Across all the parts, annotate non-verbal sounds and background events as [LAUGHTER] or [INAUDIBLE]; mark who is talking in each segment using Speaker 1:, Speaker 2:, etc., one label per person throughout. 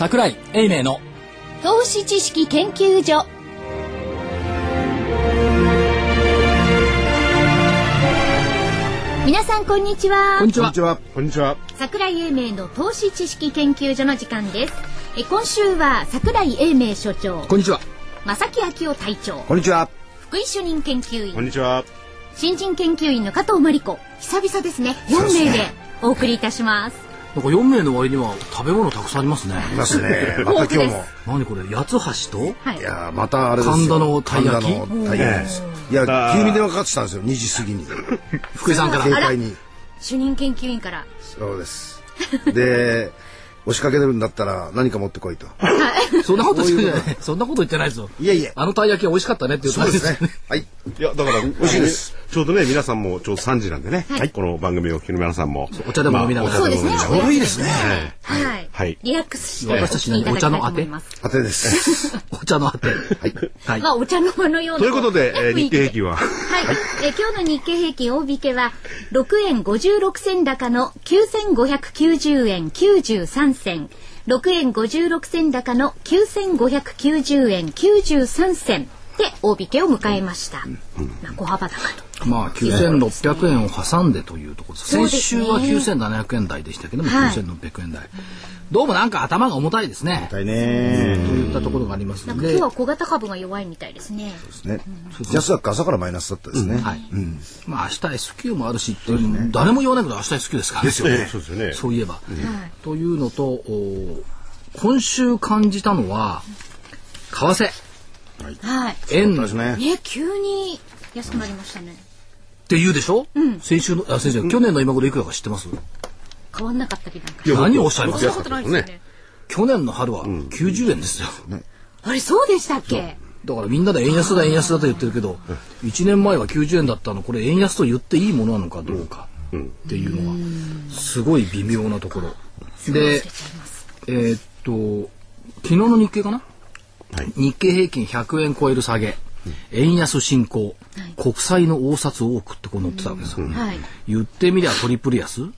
Speaker 1: 桜井英明の
Speaker 2: 投資知識研究所。皆さんこんにちは。
Speaker 1: こんにちは。
Speaker 3: こんにちは。
Speaker 4: こんにちは。
Speaker 2: 桜井英明の投資知識研究所の時間です。え今週は桜井英明所長。
Speaker 1: こんにちは。
Speaker 2: 正木昭夫隊長。
Speaker 3: こんにちは。
Speaker 2: 福井主任研究員。
Speaker 4: こんにちは。
Speaker 2: 新人研究員の加藤真理子。久々ですね。4名でお送りいたします
Speaker 1: なんか4名の割には食べ物たくさんありますね
Speaker 3: いますね。[LAUGHS] また今日も。
Speaker 1: 何これ？八つ橋と？
Speaker 2: はい
Speaker 3: いやーまたあれですよ。
Speaker 1: 神田のたい焼き？
Speaker 3: いや、急に電話かかってきたんですよ。2時過ぎに。[LAUGHS]
Speaker 1: 福井さんから
Speaker 3: 携帯に。
Speaker 2: 主任研究員から
Speaker 3: そうです。で、押しかけてるんだったら何か持ってこいと。
Speaker 1: そんなこと言ってないそんなこと言ってないですよ
Speaker 3: いえいえ
Speaker 1: あのたい焼きは美味しかったねって言った
Speaker 3: そうですね。はい。
Speaker 4: いや、だから、美
Speaker 3: 味しいです。
Speaker 4: ちょうどね、皆さんもちょうど3時なんでね。この番組をお聞きの皆さんも。
Speaker 1: お茶でも飲みながら
Speaker 4: まあお茶でも飲みながら。
Speaker 3: ちょうどいいですね。
Speaker 2: はい、
Speaker 4: はい。
Speaker 2: リラックスして
Speaker 1: 私たち何
Speaker 2: お聞きいただきたいと思います。
Speaker 3: 当て。です。[LAUGHS]
Speaker 1: お茶のあて。はい。はい。
Speaker 2: まあお茶の間の。ような
Speaker 4: ということで、日経平均は、
Speaker 2: はい、えー今日の日経平均大引けは6円56銭高の9590円93銭。6円56銭高の9590円93銭で大引けを迎えました、まあ小幅高と。
Speaker 1: まあ9600円を挟んでというところです。先週は9700円台でしたけども、
Speaker 2: はい。
Speaker 1: 9600円台。どうもなんか頭が重たいですね。
Speaker 3: はいね。
Speaker 1: といったところがありますので。
Speaker 2: なんか今日は小型株が弱いみたいですね。
Speaker 3: ですね。ジャスダック朝からマイナスだったですね。
Speaker 1: はい、まあ明日 S q もあるしっていう誰も言わないけど明日 S q ですから
Speaker 4: ですよね。そうですよね。
Speaker 1: そういえば、というのとお今週感じたのは為替
Speaker 2: はい。
Speaker 1: 円
Speaker 3: ですね。
Speaker 2: ね急に安くなりましたね。
Speaker 1: て言うでしょ、先週のあ先週、去年の今頃いくらか知ってます？
Speaker 2: 変わんなかったりなんか。
Speaker 4: いや
Speaker 1: 何をおっしゃいます？
Speaker 2: そんなことないですよね。
Speaker 1: 去年の春は90円ですよ、
Speaker 2: あれそうでしたっけ？
Speaker 1: だからみんなで円安だ円安だと言ってるけど1年前は90円だったのこれ円安と言っていいものなのかどうかっていうのがすごい微妙なところ。でえーっと昨日の日経かな、
Speaker 4: はい。
Speaker 1: 日経平均100円超える下げ。円安進行、国債の応札多くってこう載ってたわけですよ、
Speaker 2: はい。
Speaker 1: 言ってみりゃトリプル安、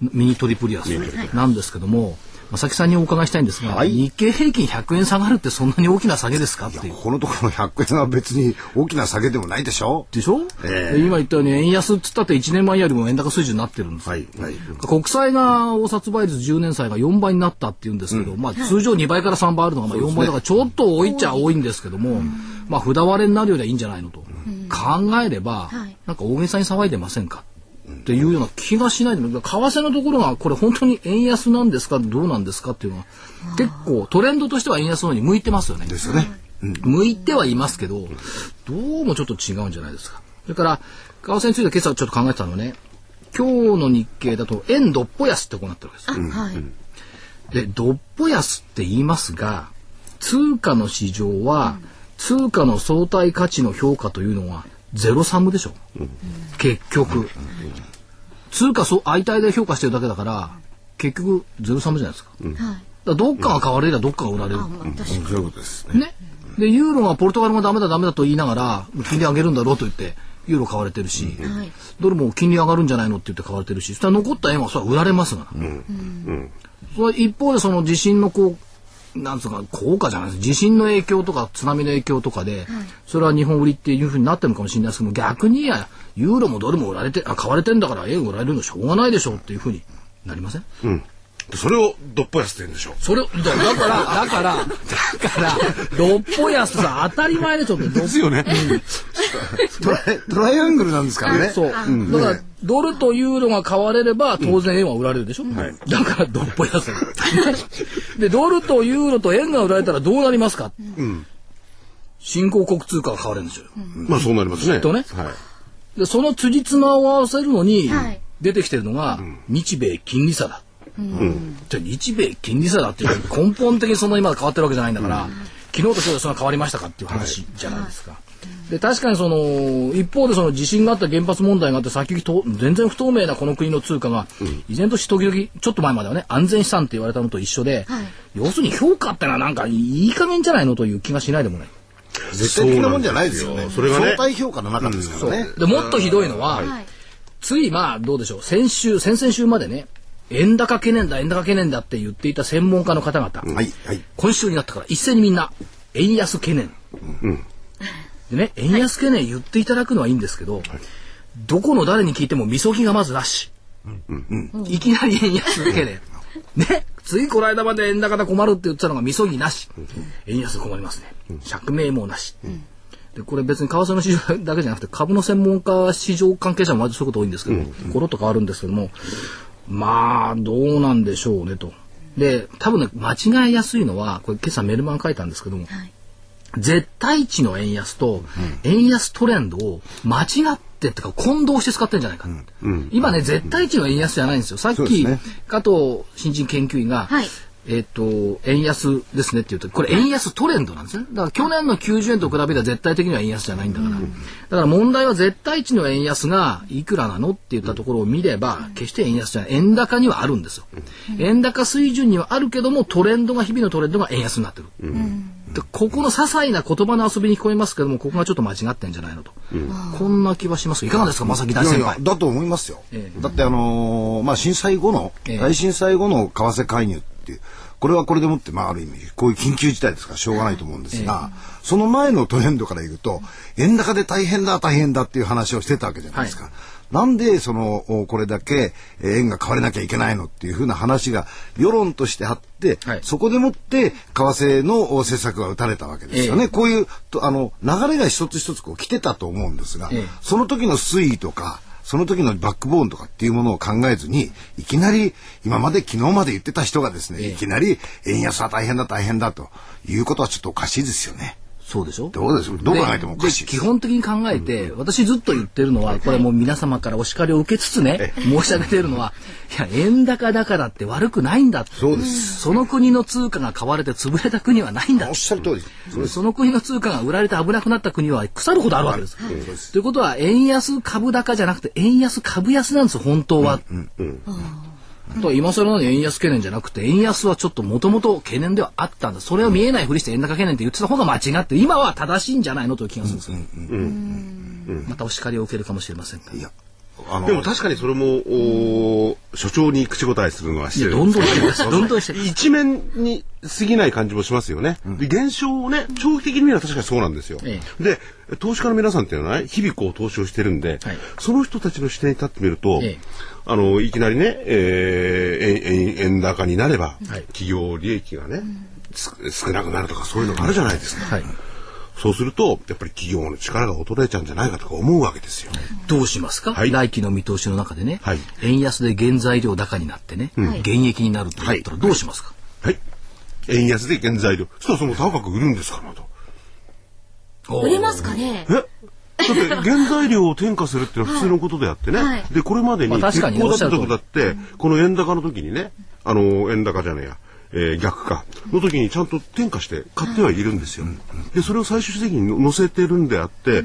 Speaker 1: ミニトリプル安。なんですけども正木さんにお伺いしたいんですが、
Speaker 3: はい。
Speaker 1: 日経平均100円下がるってそんなに大きな下げですか？っていう。
Speaker 3: ここのところの100円は別に大きな下げでもないでしょ？
Speaker 1: でしょ、
Speaker 3: ええ。
Speaker 1: で今言ったように円安っつったって1年前よりも円高水準になってるんです。よ、
Speaker 3: はい。はい。
Speaker 1: 国債が応札倍率10年債が4倍になったっていうんですけど、まあ通常2倍から3倍あるのがまあ4倍だからちょっと多いっちゃ多いんですけども、まあ札割れになるよりはいいんじゃないのと、考えれば、
Speaker 2: はい。
Speaker 1: なんか大げさに騒いでませんか？っていうような気がしないでも為替のところがこれ本当に円安なんですかどうなんですかっていうのは結構トレンドとしては円安の方に向いてますよね。
Speaker 3: ですよね。
Speaker 1: 向いてはいますけど、どうもちょっと違うんじゃないですか。それから、為替について今朝ちょっと考えてたのはね、今日の日経だと円どっぽ安ってこうなってるわけですよ。
Speaker 2: はい
Speaker 1: で、どっぽ安って言いますが、通貨の市場は、通貨の相対価値の評価というのはゼロサムでしょ。結局。通貨そう相対で評価してるだけだから、結局ゼロサムじゃないですか。だどっかが買われりゃどっかが売られる。
Speaker 3: そういうことですね。
Speaker 1: ね。で、ユーロがポルトガルがダメだダメだと言いながら、金利上げるんだろうと言って、ユーロ買われてるし、
Speaker 2: はい
Speaker 1: ドルも金利上がるんじゃないのって言って買われてるし、そしたら残った円はそれは売られますが、それ一方でその地震のこう、なんつうか、効果じゃないです。地震の影響とか津波の影響とかで、それは日本売りっていうふうになってるのかもしれないですけども、逆にいや、ユーロもドルも売られて、あ買われてんだから円売られるのしょうがないでしょうっていうふうになりません？
Speaker 4: うん。それをどっぽ安って言うんでしょう。
Speaker 1: それ、だだから、だから、だから、六歩安さ当たり前でしょって。
Speaker 4: ですよね。
Speaker 3: トライトライアングルなんですからね。
Speaker 1: そう。だから、ドルとユーロが買われれば、当然円は売られるでしょ、だから、どっぽ安。で、ドルとユーロと円が売られたらどうなりますか、新興国通貨が買われるんですよ。
Speaker 4: まあそうなりますね。
Speaker 1: とね
Speaker 4: はい。
Speaker 1: で、その辻褄を合わせるのに
Speaker 2: はい、
Speaker 1: 出てきてるのが、日米金利差だ。じゃあ日米金利差だっていう根本的にそんなにまだ変わってるわけじゃないんだから、昨日と今日でそんな変わりましたかっていう話じゃないですか。で確かにその一方でその地震があった原発問題があって先行きと全然不透明なこの国の通貨が、依然として時々ちょっと前まではね安全資産って言われたのと一緒で、
Speaker 2: はい
Speaker 1: 要するに評価ってのはなんかいい加減じゃないのという気がしないでもない。
Speaker 3: 絶対的なもんじゃないですよね。
Speaker 4: それがね
Speaker 3: 相対評価の中ですからね。
Speaker 1: でもっとひどいのは、
Speaker 2: はい
Speaker 1: ついまあどうでしょう先週先々週までね円高懸念だ、円高懸念だって言っていた専門家の方々、
Speaker 3: はいはい
Speaker 1: 今週になったから一斉にみんな、円安懸念。でね、円安懸念言っていただくのはいいんですけど、どこの誰に聞いてもみそぎがまずなし。いきなり円安懸念。ね、ついこの間まで円高で困るって言ってたのがみそぎなし。円安で困りますね。釈明もなし。でこれ別に為替の市場だけじゃなくて株の専門家市場関係者もそういうこと多いんですけど、コロッと変わるんですけどもまあどうなんでしょうねと。で多分ね間違いやすいのはこれ今朝メルマン書いたんですけども、絶対値の円安と円安トレンドを間違ってってか混同して使ってんじゃないかな、今ね絶対値の円安じゃないんですよ。さっき、
Speaker 3: ね。
Speaker 1: 加藤新人研究員が、
Speaker 2: はい
Speaker 1: えっ、と円安ですねって言うとこれ円安トレンドなんですね。だから去年の90円と比べたら絶対的には円安じゃないんだから、だから問題は絶対値の円安がいくらなのって言ったところを見れば決して円安じゃない。円高にはあるんですよ、円高水準にはあるけどもトレンドが日々のトレンドが円安になってる、でここの些細な言葉の遊びに聞こえますけどもここがちょっと間違ってんじゃないのと、こんな気はします。いかがですか正木大先輩。
Speaker 3: いやだと思いますよ、
Speaker 1: ええ。
Speaker 3: だってあのーまあ震災後の、
Speaker 1: ええ。
Speaker 3: 大震災後の為替介入っていうこれはこれでもってまあある意味こういう緊急事態ですからしょうがないと思うんですが、その前のトレンドから言うと円高で大変だ大変だっていう話をしてたわけじゃないですか。なんでそのおこれだけえー円が買われなきゃいけないのっていうふうな話が世論としてあって、
Speaker 1: はい。
Speaker 3: そこでもって為替のお政策が打たれたわけですよね。
Speaker 1: ええ。
Speaker 3: こういうとあの流れが一つ一つこう来てたと思うんですが、
Speaker 1: ええ。
Speaker 3: その時の推移とか、その時のバックボーンとかっていうものを考えずに、いきなり今まで昨日まで言ってた人がですね、
Speaker 1: ええ
Speaker 3: いきなり円安は大変だ大変だということはちょっとおかしいですよね。
Speaker 1: そうでしょ？
Speaker 3: どうです？どう考えてもおかしい
Speaker 1: で基本的に考えて、私ずっと言ってるのは、これもう皆様からお叱りを受けつつね、申し上げているのは、[LAUGHS] いや、円高だからって悪くないんだ。
Speaker 3: そうです。
Speaker 1: その国の通貨が買われて潰れた国はないんだ。
Speaker 3: おっしゃる通りです。そ。
Speaker 1: その国の通貨が売られて危なくなった国は腐るほどあるわけです。とい。うことは、円安株高じゃなくて、円安株安なんですよ、本当は。だから今更の円安懸念じゃなくて、円安はちょっともともと懸念ではあったんだ。それを見えないふりして円高懸念って言ってた方が間違って、今は正しいんじゃないのという気がするんですよ。またお叱りを受けるかもしれませんが。
Speaker 3: いや、あの、
Speaker 4: でも確かにそれも、お所長に口答えするのは失礼
Speaker 1: どんどんしてます。どんどんしてる。
Speaker 4: 一面に過ぎない感じもしますよね。で現象をね、長期的に見れば確かにそうなんですよ。
Speaker 1: え
Speaker 4: で、投資家の皆さんっていうのはね、日々こう投資をしてるんで、
Speaker 1: はい
Speaker 4: その人たちの視点に立ってみると、
Speaker 1: ええ
Speaker 4: あの、いきなりね、えー円円円高になれば、
Speaker 1: はい
Speaker 4: 企業利益がね、す少なくなるとかそういうのがあるじゃないですか。
Speaker 1: はい。
Speaker 4: そうすると、やっぱり企業の力が衰えちゃうんじゃないかとか思うわけですよ。
Speaker 1: どうしますか、
Speaker 4: はい。
Speaker 1: 来期の見通しの中でね、
Speaker 4: はい。
Speaker 1: 円安で原材料高になってね、減益になるとなったらどうしますか、
Speaker 4: はい。円安で原材料。そしたらその高く売るんですからと。
Speaker 2: 売れますかね？
Speaker 4: え？だって原材料を転嫁するっていうのは普通のことであってね。
Speaker 2: はい。
Speaker 4: で、これまでに鉄鋼だった
Speaker 1: おっしゃる通り。
Speaker 4: 時だって、この円高の時にね、あの、円高じゃねえや。えー逆かの時にちゃんと転嫁して買ってはいるんですよ。でそれを最終的に載せてるんであって、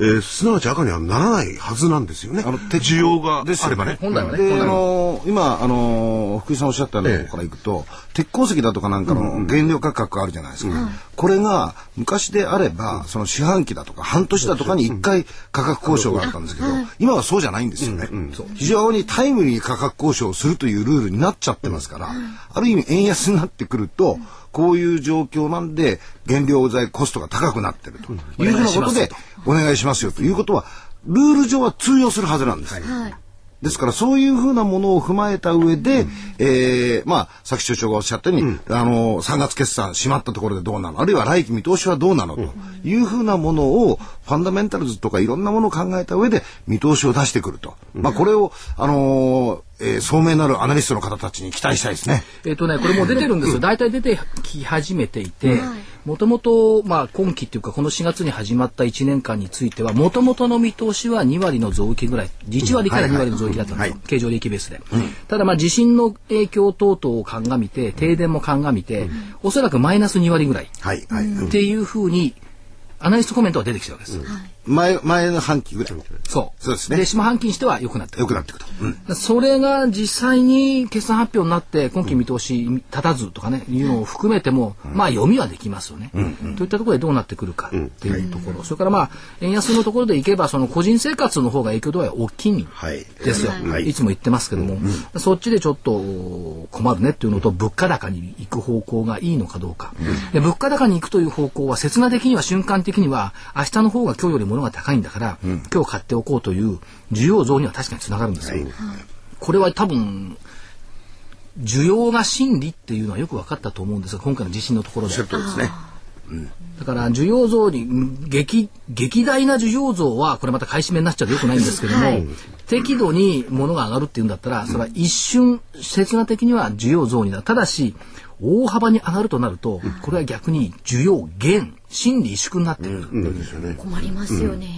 Speaker 4: えーすなわち赤にはならないはずなんですよね。
Speaker 3: あの
Speaker 4: 需要が
Speaker 3: ですよ
Speaker 4: あればね。
Speaker 1: 本来はね。
Speaker 3: で、あの今、あの福井さんおっしゃったの
Speaker 4: ええ
Speaker 3: からいくと、鉄鉱石だとかなんかの原料価格あるじゃないですか。これが昔であれば、その四半期だとか半年だとかに一回価格交渉があったんですけど、今はそうじゃないんですよね。非常にタイムリーに価格交渉をするというルールになっちゃってますから、ある意味円安になってくると、こういう状況なんで原料材コストが高くなってると。いうふうなことでお願いしますよと。いうことは、ルール上は通用するはずなんです。
Speaker 2: はい。
Speaker 3: ですからそういうふうなものを踏まえた上で、えーまあ、さっき所長がおっしゃったように、あの、3月決算閉まったところでどうなのあるいは来期見通しはどうなのというふうなものを、ファンダメンタルズとかいろんなものを考えた上で見通しを出してくると。まあ、これを、あのーえー聡明なるアナリストの方たちに期待したいですね。
Speaker 1: えっ、とね、これもう出てるんですよ。大体出てき始めていて、もともと、まあ、今期っていうか、この4月に始まった1年間については、もともとの見通しは2割の増益ぐらい、1割から2割の増益だったんですよ。経常利益ベースで。ただ、まあ、地震の影響等々を鑑みて、停電も鑑みて、おそらくマイナス2割ぐらい。
Speaker 3: はい、はい。
Speaker 1: っていうふうに、アナリストコメントが出てきたわけです。
Speaker 3: 前、前の半期ぐらい。
Speaker 1: そう。
Speaker 3: そうですね。
Speaker 1: で、下半期にしては良くなってる。
Speaker 3: 良くなっていくと。うん。
Speaker 1: それが実際に決算発表になって今期見通し立たずとかね、いうのを含めても、まあ読みはできますよね、といったところでどうなってくるかっていうところ、それからまあ円安のところでいけばその個人生活の方が影響度は大きいん
Speaker 3: はい。
Speaker 1: ですよ、
Speaker 3: はい。
Speaker 1: い、つも言ってますけども、そっちでちょっと困るねっていうのと物価高に行く方向がいいのかどうか、で物価高に行くという方向は刹那的には瞬間的には明日の方が今日より物が高いんだから、今日買っておこうという需要増には確かにつながるんですよ、これは多分需要が心理っていうのはよく分かったと思うんですが今回の地震のところで。
Speaker 3: ですね。
Speaker 1: だから需要増に激劇大な需要増はこれまた買い占めになっちゃうとよくないんですけども、
Speaker 2: はい。
Speaker 1: 適度に物が上がるっていうんだったらそれは一瞬刹那的には需要増になる。ただし大幅に上がるとなるとこれは逆に需要減心理萎縮になってくる、
Speaker 2: 困りますよね。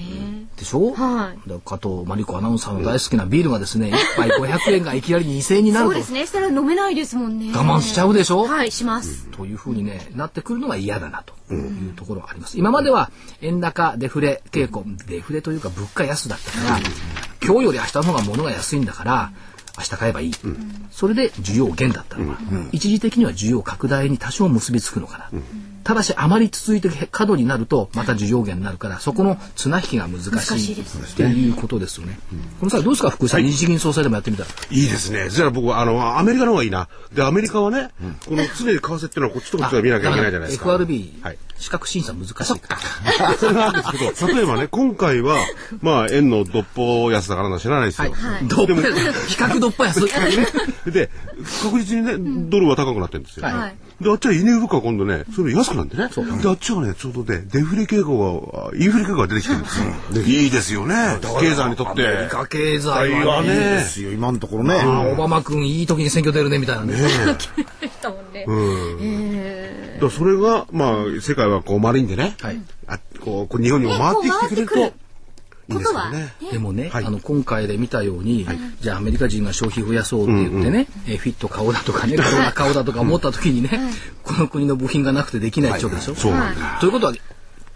Speaker 1: でしょ、
Speaker 2: はい。
Speaker 1: 加藤真理子アナウンサーの大好きなビールがですね一杯500円がいきなり2000円になると。
Speaker 2: そうですね。したら飲めないですもんね。
Speaker 1: 我慢しちゃうでしょ？
Speaker 2: はい、します。
Speaker 1: というふうにね、なってくるのが嫌だなというところがあります。今までは円高、デフレ傾向、デフレというか物価安だったから、今日より明日の方が物が安いんだから、明日買えばいい。それで需要減だったのが、一時的には需要拡大に多少結びつくのかな。ただし、あまり続いて過度になると、また需要減になるから、そこの綱引きが難し
Speaker 2: 難し
Speaker 1: いっていうことですよね。この際どうですか、福井さん、日銀総裁でもやってみたら。
Speaker 4: いいですね。じゃあ僕は、あの、アメリカの方がいいな。で、アメリカはね、この常に為替っていうのはこっちとこっちが見なきゃいけないじゃないですか。
Speaker 1: FRB、
Speaker 4: はい。
Speaker 1: 資格審査難しいから。
Speaker 4: それなんですけど、[LAUGHS] 例えばね、今回は、まあ、円のどっぽ安だからな知らないですよ。
Speaker 1: どっぽ比較どっぽ安。[LAUGHS]
Speaker 4: で、確実にね、ドルは高くなってるんですよ。
Speaker 1: はい
Speaker 4: で、あっちは輸入物価は今度ね、それ安くなんでね。で、あっちはね、ちょうどね、デフレ傾向が、インフレ傾向が出てきてるんですよ。いいですよね。経済にとっ
Speaker 1: アメ
Speaker 4: て
Speaker 1: リ。カ経済
Speaker 4: いい
Speaker 1: はね。
Speaker 4: わね
Speaker 3: ですよ、今のところね。
Speaker 1: あオバマ君いい時に選挙出るねみたいなね。
Speaker 2: だ [LAUGHS] もんね。
Speaker 4: だからそれが、まあ、世界はこう丸いんでね。
Speaker 1: はい
Speaker 4: あこう、こう日本にも回ってきてくれると、いいんです
Speaker 2: ことは
Speaker 4: よね。
Speaker 1: でもね、
Speaker 4: はい。
Speaker 1: あの今回で見たように、じゃあアメリカ人が消費増やそうって言ってね、えーフィット買おうだとかね、カロラ買おうだとか思った時にね、この国の部品がなくてできないってことでしょ？
Speaker 4: そうなんだ。
Speaker 1: ということは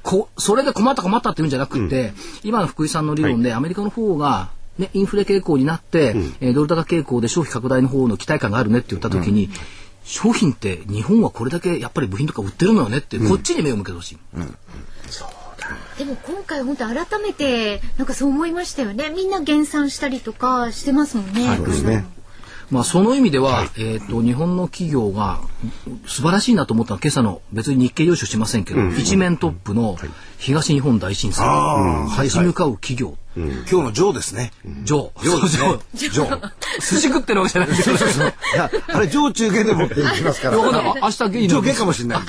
Speaker 1: こそれで困った困ったっていうんじゃなくて、今の福井さんの理論で、アメリカの方がね、インフレ傾向になって、えードル高傾向で消費拡大の方の期待感があるねって言った時に、商品って日本はこれだけやっぱり部品とか売ってるのよねって、こっちに目を向けてほしい。
Speaker 2: でも今回本当改めてなんかそう思いましたよね。みんな減産したりとかしてますもんね。
Speaker 3: そうですね。
Speaker 1: まあ、その意味では、えっ、と、日本の企業が素晴らしいなと思ったのは、今朝の別に日経用紙しませんけど、一面トップの東日本大震災、立ち向かう企業、
Speaker 3: 今日のジョーですね。
Speaker 1: ジョー、
Speaker 3: ジョーですねジョー。
Speaker 1: 寿司食ってるわけじゃないですよ。
Speaker 3: いや、あれ、上中下でもって言いますから。
Speaker 1: 明日ゲイ
Speaker 3: 上下かもしれない。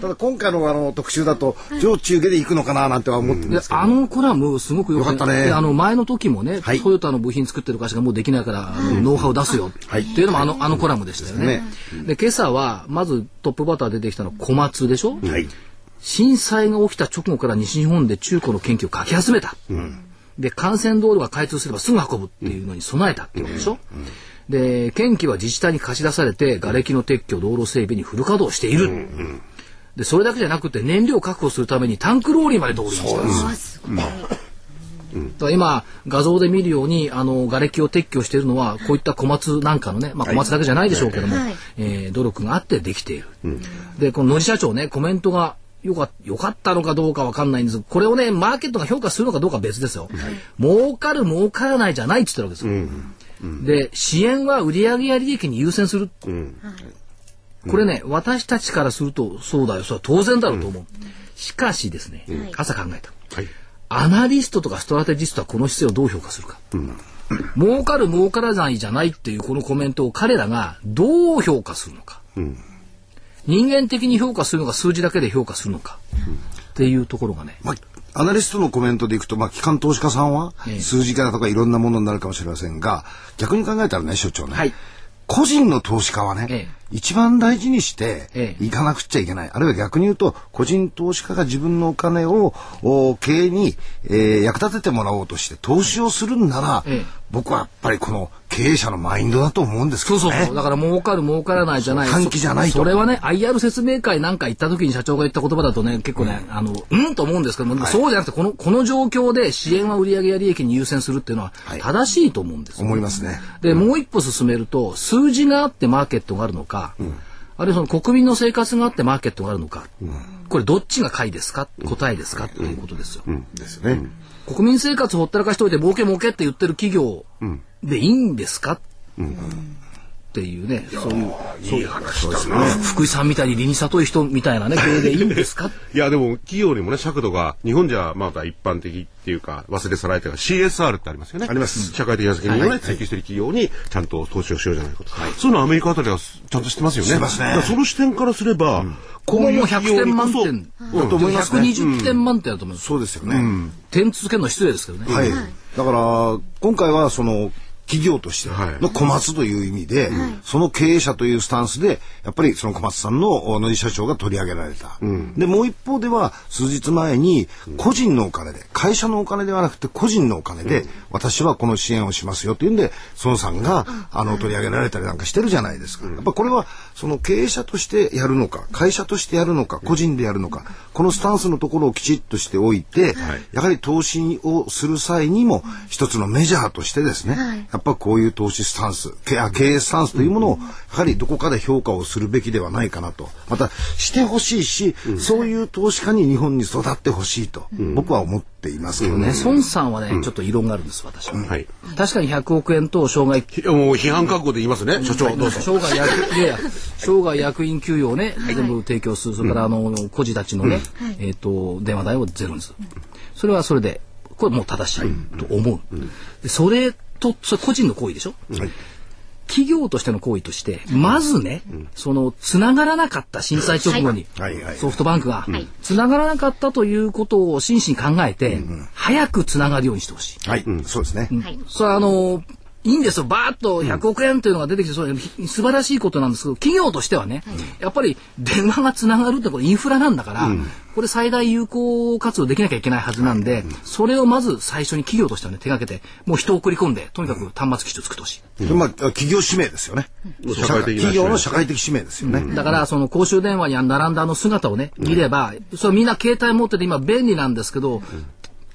Speaker 3: ただ今回のあの特集だと、上中下で行くのかななんては思ってるん
Speaker 1: で
Speaker 3: ですけど。
Speaker 1: あのコラムすごくよかった
Speaker 3: ね
Speaker 1: であの前の時もね、
Speaker 3: はい
Speaker 1: トヨタの部品作ってる会社がもうできないから、ノウハウ出すよ、
Speaker 3: はい
Speaker 1: っていうのもあのあのコラムでしたよね。
Speaker 3: ね
Speaker 1: で今朝はまずトップバッター出てきたのは小松でしょ、
Speaker 3: はい。
Speaker 1: 震災が起きた直後から西日本で中古の研究を書き始めた。で、幹線道路が開通すればすぐ運ぶっていうのに備えたっていうことでしょ。で、県機は自治体に貸し出されて、瓦礫の撤去、道路整備にフル稼働している。で、それだけじゃなくて燃料確保するためにタンクローリーまで導入した。んです。今、画像で見るように、あの、瓦礫を撤去しているのは、こういった小松なんかのね、まあ小松だけじゃないでしょうけども、
Speaker 2: はい。
Speaker 1: えー努力があってできている。で、この野地社長ね、コメントがよかよかったのかどうかわかんないんですこれをね、マーケットが評価するのかどうかは別ですよ。儲かる儲からないじゃないって言ってるわけですよ。で、支援は売上や利益に優先する。これね、私たちからすると、そうだよ、それは当然だろうと思う。しかしですね、朝考えた。
Speaker 4: はい。
Speaker 1: アナリストとかストラテジストはこの姿勢をどう評価するか。儲かる儲からないじゃないっていうこのコメントを彼らがどう評価するのか。人間的に評価するのか数字だけで評価するのか。っていうところがね。
Speaker 3: まあ、アナリストのコメントでいくと、まあ、機関投資家さんは
Speaker 1: ええ
Speaker 3: 数字からとかいろんなものになるかもしれませんが、逆に考えたらね、所長ね、
Speaker 1: はい
Speaker 3: 個人の投資家はね、
Speaker 1: ええ
Speaker 3: 一番大事にして
Speaker 1: ええ
Speaker 3: いかなくちゃいけない。あるいは逆に言うと、個人投資家が自分のお金をお経営に、えー役立ててもらおうとして投資をするんなら、
Speaker 1: ええ
Speaker 3: 僕はやっぱりこの経営者のマインドだと思うんですけどね。
Speaker 1: そうそうそう。だから儲かる儲からないじゃない。
Speaker 3: 短期じゃないと
Speaker 1: それはね、IR 説明会なんか行った時に社長が言った言葉だとね、結構ね、あの、うんと思うんですけども、そうじゃなくて、この、この状況で支援は売上や利益に優先するっていうのは正しいと思うんですよ、
Speaker 3: 思いますね。
Speaker 1: で、もう一歩進めると、数字があってマーケットがあるのか、あるいはその国民の生活があってマーケットがあるのか、これどっちが解ですか答えですかということですよ。
Speaker 3: ですよね。
Speaker 1: 国民生活ほったらかしといて儲け儲けって言ってる企業でいいんですか、っていうね、そういう、そういう話だな。福井さんみたいに理に里い人みたいなね、[LAUGHS] 経営でいいんですか？
Speaker 4: いや、でも企業にもね、尺度が、日本じゃまだ一般的っていうか、忘れ去られてる CSR ってありますよね。
Speaker 3: あります
Speaker 4: 社会的な責任をね、追求している企業にちゃんと投資をしようじゃないかと。そういうのアメリカあたりはちゃんとしてますよね。
Speaker 3: ね
Speaker 4: その視点からすれば、
Speaker 1: ここも100点満点
Speaker 3: だと思いますね
Speaker 1: 120点満点だと思います。
Speaker 3: そうですよね。
Speaker 1: 点続けるのは失礼ですけどね。
Speaker 3: はい。だから、今回はその、企業として
Speaker 4: はい。
Speaker 3: の小松という意味で、その経営者というスタンスで、やっぱりその小松さんの野井社長が取り上げられた。で、もう一方では、数日前に、個人のお金で、会社のお金ではなくて個人のお金で、私はこの支援をしますよというんで、孫さんが、あの、取り上げられたりなんかしてるじゃないですか。やっぱこれは、その経営者としてやるのか、会社としてやるのか、個人でやるのか、このスタンスのところをきちっとしておいて、やはり投資をする際にも、一つのメジャーとしてですね、やっぱこういう投資スタンス、経あ経営スタンスというものを、やはりどこかで評価をするべきではないかなと。また、してほしいし、そういう投資家に日本に育ってほしいと、僕は思っていますけどね。
Speaker 1: ね、孫さんはね、ちょっと異論があるんです、私は。
Speaker 4: はい。
Speaker 1: 確かに100億円と障害
Speaker 4: いやもう批判覚悟で言いますね、所長、どうぞ。
Speaker 1: 生涯役、[LAUGHS] いやいや、生涯役員給与をね、全部提供する。それから、あの、孤児たちのね、えっと、電話代をゼロにする。それはそれで、これもう正しいと思う。でそれと、それ個人の行為でしょ？企業としての行為として、まずね、その、つながらなかった震災直後に
Speaker 3: はい。はい。はい、
Speaker 1: ソフトバンクが、つながらなかったということを真摯に考えて、早くつながるようにしてほしい。
Speaker 3: はい、そうですね。
Speaker 1: それはあの、いいんですよ。バーッと100億円というのが出てきて、それひ素晴らしいことなんですけど、企業としてはね、やっぱり電話がつながるってこれインフラなんだから、これ最大有効活用できなきゃいけないはずなんで、それをまず最初に企業としてはね、手がけて、もう人を送り込んで、とにかく端末機種を作ってほしい。
Speaker 3: でまあ、企業使命ですよね。企業の社会的使命ですよね。
Speaker 1: だから、その公衆電話に並んだあの姿をね、見れば、それみんな携帯持ってて今便利なんですけど、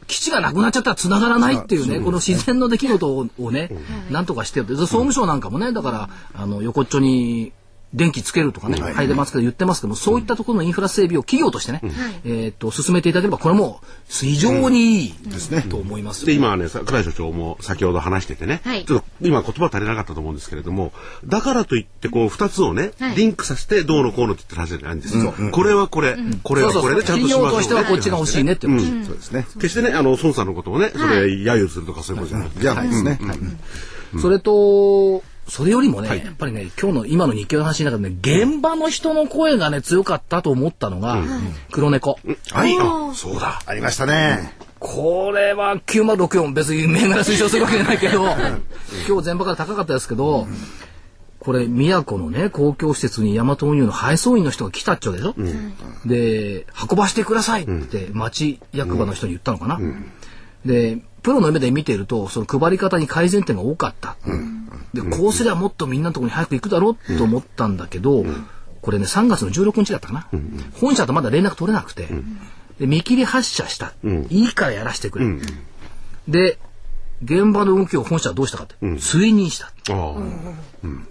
Speaker 1: 基地がなくなっちゃったら繋がらないっていうね、この自然の出来事ををね、なんとかしてるって。で総務省なんかもね、だから、あの、横っちょに、電気つけるとかね、配電ますけど言ってますけども、そういったところのインフラ整備を企業としてね、えっと、進めていただければ、これも非常にいいと思います。よ
Speaker 4: で、今はね、さ倉井所長も先ほど話しててね、
Speaker 2: はい。
Speaker 4: ちょっと今言葉足りなかったと思うんですけれども、だからといってこう二つをね、
Speaker 2: はい。
Speaker 4: リンクさせてどうのこうのって言ってるはずじゃないんです。よ。これはこれ、これはこれでちゃんとしましょう
Speaker 1: としてはこっちが欲しいねって話。
Speaker 3: そうですね。
Speaker 4: 決してね、あの、孫さんのことをね、それ、揶揄するとかそういうことじゃなくて。
Speaker 3: じゃないですね。はい
Speaker 1: それと、それよりもね、やっぱりね、今日の今の日経の話の中でね、現場の人の声がね、強かったと思ったのが、黒猫。
Speaker 3: はい。あそうだ。ありましたね。
Speaker 1: これは9064別に銘柄推奨するわけじゃないけど、今日前場から高かったですけど、これ、宮古のね、公共施設にヤマト運輸の配送員の人が来たっちゃうでしょ、で、運ばしてくださいって町役場の人に言ったのかな、で、プロの目で見ていると、その配り方に改善点が多かった。で、こうすればもっとみんなのところに早く行くだろうと思ったんだけど、これね、3月の16日だったかな。本社とまだ連絡取れなくて、で見切り発車した。いいからやらせてくれ。で、現場の動きを本社はどうしたかって、追認した。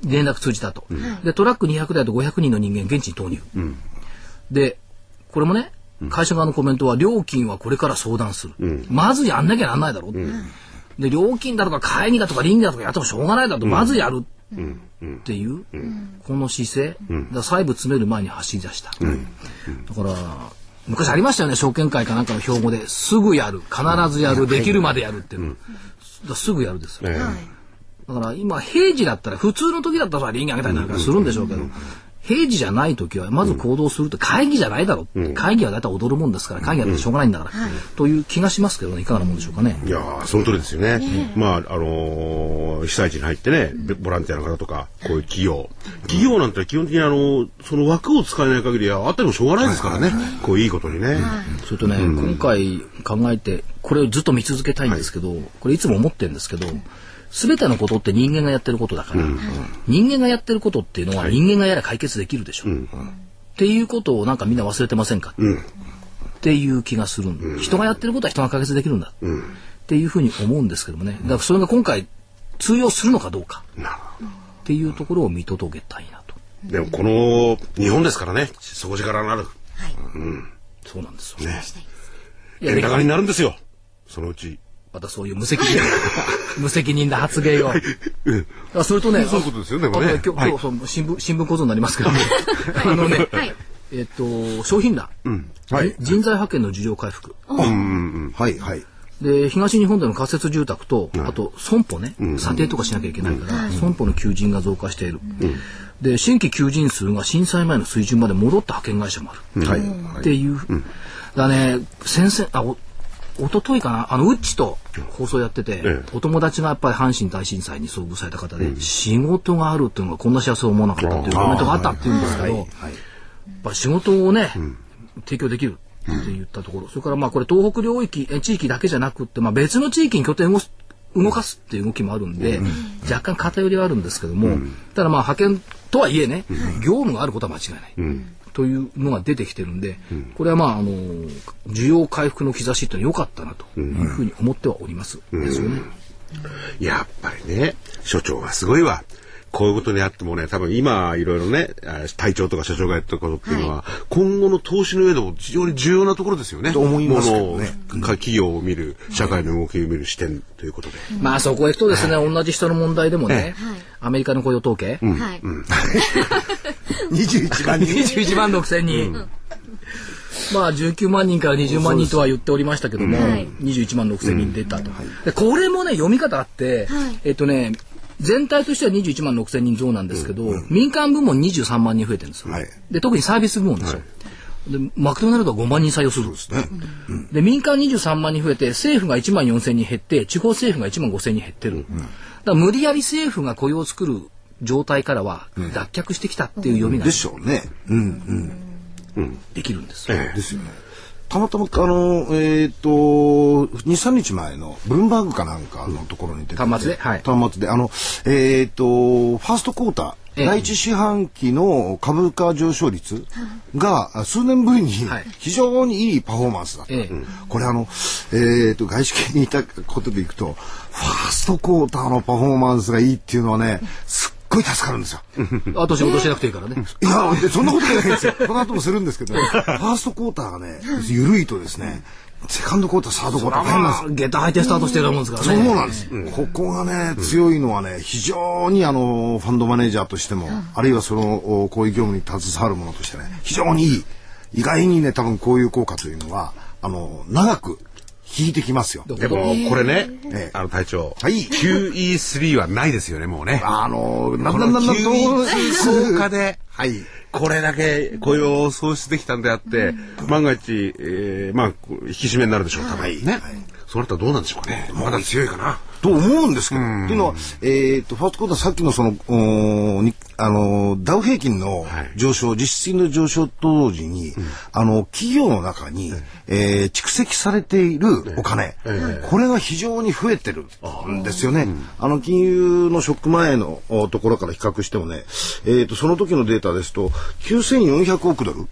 Speaker 1: 連絡通じたと。で、トラック200台と500人の人間現地に投入。で、これもね、会社側のコメントは、料金はこれから相談する。まずやんなきゃなんないだろう。で、料金だとか会議だとか倫理だとかやってもしょうがないだと、まずやる。っていう、この姿勢、だ細部詰める前に走り出した。だから、昔ありましたよね、証券会かなんかの標語で、すぐやる、必ずやる、できるまでやるっていうの。だからすぐやるですよ。
Speaker 4: え
Speaker 1: だから今、平時だったら、普通の時だったら倫理あげたりなんかするんでしょうけど、平時じゃない時は、まず行動するって、会議じゃないだろう。って、会議はだいたい踊るもんですから、会議はしょうがないんだから、という気がしますけどね、いかがなもんでしょうかね。
Speaker 4: いやーその通りですよね。まあ、あのー被災地に入ってね、ボボランティアの方とか、こういう企業。企業なんて基本的にあのその枠を使えない限りはあってもしょうがないですからね。こういいことにね。
Speaker 1: それとね、今回考えて、これをずっと見続けたいんですけど、これいつも思ってるんですけど、全てのことって人間がやってることだから、人間がやってることっていうのは人間がやら解決できるでしょ、っていうことをなんかみんな忘れてませんか、っていう気がするんで、人がやってることは人が解決できるんだ、っていうふうに思うんですけどもね。だからそれが今回通用するのかどうか。っていうところを見届けたいなと。
Speaker 4: でもこの日本ですからね。底力のある。
Speaker 1: そうなんですよ。
Speaker 4: ね。
Speaker 1: いや
Speaker 4: 円高になるんですよ。そのうち
Speaker 1: またそういう無責任な [LAUGHS] 無責任な発言を。あそれとね、
Speaker 4: そういうことですよね
Speaker 1: あ
Speaker 4: でもね。
Speaker 1: あ今日、今日その新聞新聞構造になりますけど、あのね、
Speaker 2: はい。
Speaker 1: えっと商品欄、
Speaker 3: はい。
Speaker 1: 人材派遣の需要回復。
Speaker 3: はいはい。
Speaker 1: で東日本での仮設住宅と、あと損保ね、査定とかしなきゃいけないから、損保の求人が増加している。で新規求人数が震災前の水準まで戻った派遣会社もある。
Speaker 3: はい。
Speaker 1: っていう、だね先々あお一昨日かな？あのウッチと放送やってて、
Speaker 4: ええ。
Speaker 1: お友達がやっぱり阪神大震災に遭遇された方で、仕事があるっていうのがこんな幸せを思わなかったっていうコメントがあったっていうんですけど、やっぱ仕事をね、提供できるって言ったところ、それからまあこれ東北領域え地域だけじゃなくって、まあ、別の地域に拠点を動かすっていう動きもあるんで、若干偏りはあるんですけども、ただまあ派遣とはいえね、業務があることは間違いない。というのが出てきてるんで、これはまああの需要回復の兆しっていうのは良かったなというふうに思ってはおります。ですよね。
Speaker 4: やっぱりね、所長がすごいわ。こういうことにあってもね、多分今いろいろね、あ隊長とか社長がやってることっていうのは、今後の投資の上でも非常に重要なところですよね。
Speaker 3: と思いますけどね。
Speaker 4: ものをか企業を見る、社会の動きを見る視点ということで。
Speaker 1: まあそこへ行くとですね、同じ人の問題でもね、アメリカの雇用統計、
Speaker 2: はい。[LAUGHS]
Speaker 3: 21万人。
Speaker 1: 21万6千人。まあ19万人から20万人とは言っておりましたけども、
Speaker 2: はい。
Speaker 1: 21万6千人出たと。でこれもね、読み方あって、
Speaker 2: はい。
Speaker 1: えっとね、全体としては21万6千人増なんですけど、民間部門23万人増えてるんですよ。
Speaker 3: はい
Speaker 1: で特にサービス部門ですよ。でマクドナルドは5万人採用するんですね。で民間23万人増えて政府が1万4千人減って地方政府が1万5千人減ってる。だから無理やり政府が雇用を作る状態からは脱却してきたっていう読みが
Speaker 3: でしょうね。うんうん。
Speaker 1: できるんですよ。
Speaker 3: ですよね。たまたま、あの、えっ、と、2、3日前のブルームバーグかなんかのところに出てて。
Speaker 1: 端末で？はい。
Speaker 3: 端末で、あの、えっ、と、ファーストクォーター、
Speaker 1: ええ。
Speaker 3: 第一四半期の株価上昇率があ数年ぶりに
Speaker 1: はい。
Speaker 3: 非常にいいパフォーマンスだった。
Speaker 1: ええ。
Speaker 3: これあの、えっ、と、外資系にいたことでいくと、ファーストクォーターのパフォーマンスがいいっていうのはね、すっごい助かるんですよ。
Speaker 1: あと仕事しなくていいからね。
Speaker 3: いや、でそんなことないんですよ。この後もするんですけど、ファーストクォーターがね、緩いとですね、セカンドクォーター、サードクォーター大変なんですよ。
Speaker 1: 下駄履いてスタートしてるようなもんですからね。
Speaker 3: そうなんです。ここがね、強いのはね、非常にあの、ファンドマネージャーとしても、あるいはその、おこういう業務に携わる者としてね、非常にいい。意外にね、多分こういう効果というのは、あの、長く効いてきますよ。
Speaker 4: で？も、これね、
Speaker 3: ええ
Speaker 4: あの隊長、
Speaker 3: はい
Speaker 4: QE3 はないですよね、もうね。
Speaker 3: あの、な
Speaker 4: この
Speaker 3: んだんだんだん
Speaker 4: ？QE2 効果で、
Speaker 3: はい。
Speaker 4: これだけ雇用を創出できたんであって、万が一、えーまあ、引き締めになるでしょう、多分ね。そうなったらどうなんでしょうかね。まだ強いかな。
Speaker 3: と思うんですけど、っていうのは、えっ、と、ファーストクォーターさっきのその、おーにあの、ダウ平均の
Speaker 4: はい。
Speaker 3: 上昇、実質金の上昇と同時に、あの、企業の中に、えー蓄積されているお金、これが非常に増えてるんですよね。あの、金融のショック前のおところから比較してもね、えっ、と、その時のデータですと、9400億ドル、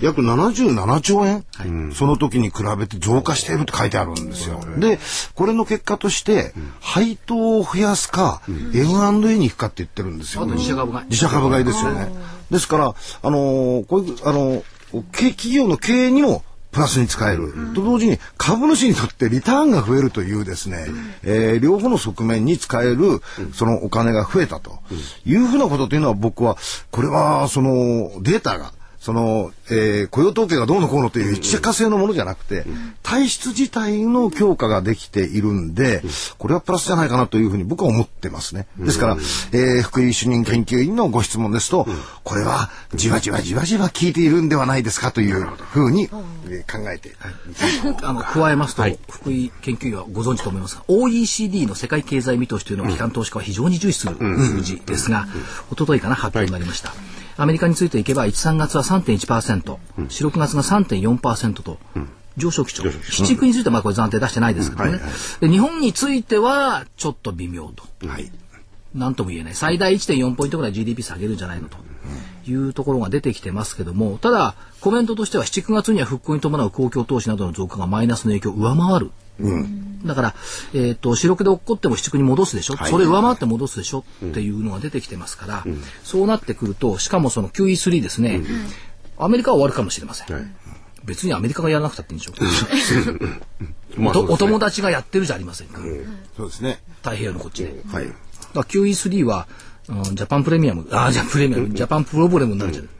Speaker 3: 約77兆円、その時に比べて増加しているって書いてあるんですよ。で、これの結果として、配当を増やすか、M&A に行くかって言ってるんですよ。
Speaker 1: あと自社株買い
Speaker 3: 自社株買いですよね。ですから、あのーこういう、あのー経企業の経営にも、プラスに使える。と同時に株主にとってリターンが増えるというですね、えー両方の側面に使えるそのお金が増えたというふうなことというのは僕は、これはそのデータが、その、えー雇用統計がどうのこうのという一社化性のものじゃなくて、体質自体の強化ができているんで、これはプラスじゃないかなというふうに僕は思ってますね。ですから、えー福井主任研究員のご質問ですと、これはじわじわじわじわ効いているんではないですかというふうに、えー考えて、
Speaker 1: あの加えますと、福井研究員はご存知と思いますが OECD の世界経済見通しというのを機関投資家は非常に重視する数字ですが、一昨日かな発表になりました、アメリカについていけば1、3月は3.1%、4、6月が3.4%と、上昇基調。市地区についてはまあこれ暫定出してないですけどね。で日本についてはちょっと微妙と。
Speaker 3: はい。
Speaker 1: なんとも言えない。最大1.4ポイントぐらい GDP 下げるんじゃないのというところが出てきてますけども、ただ、コメントとしては7、9月には復興に伴う公共投資などの増加がマイナスの影響を上回る。だから、えっ、と、主力で起こっても市区に戻すでしょ、それ上回って戻すでしょ、っていうのが出てきてますから、そうなってくると、しかもその QE3 ですね、アメリカは終わるかもしれません。
Speaker 4: はい
Speaker 1: 別にアメリカがやらなくたっていいんでしょ？[LAUGHS]
Speaker 4: まあ
Speaker 1: お友
Speaker 4: 達
Speaker 1: 達がやってるじゃありませんか。
Speaker 3: そうですね。
Speaker 1: 太平洋のこっちで。
Speaker 3: はい。
Speaker 1: だから QE3 は、うんジャパンプレミアム、あ、じゃあプレミアム、ジャパンプロブレムになるじゃない。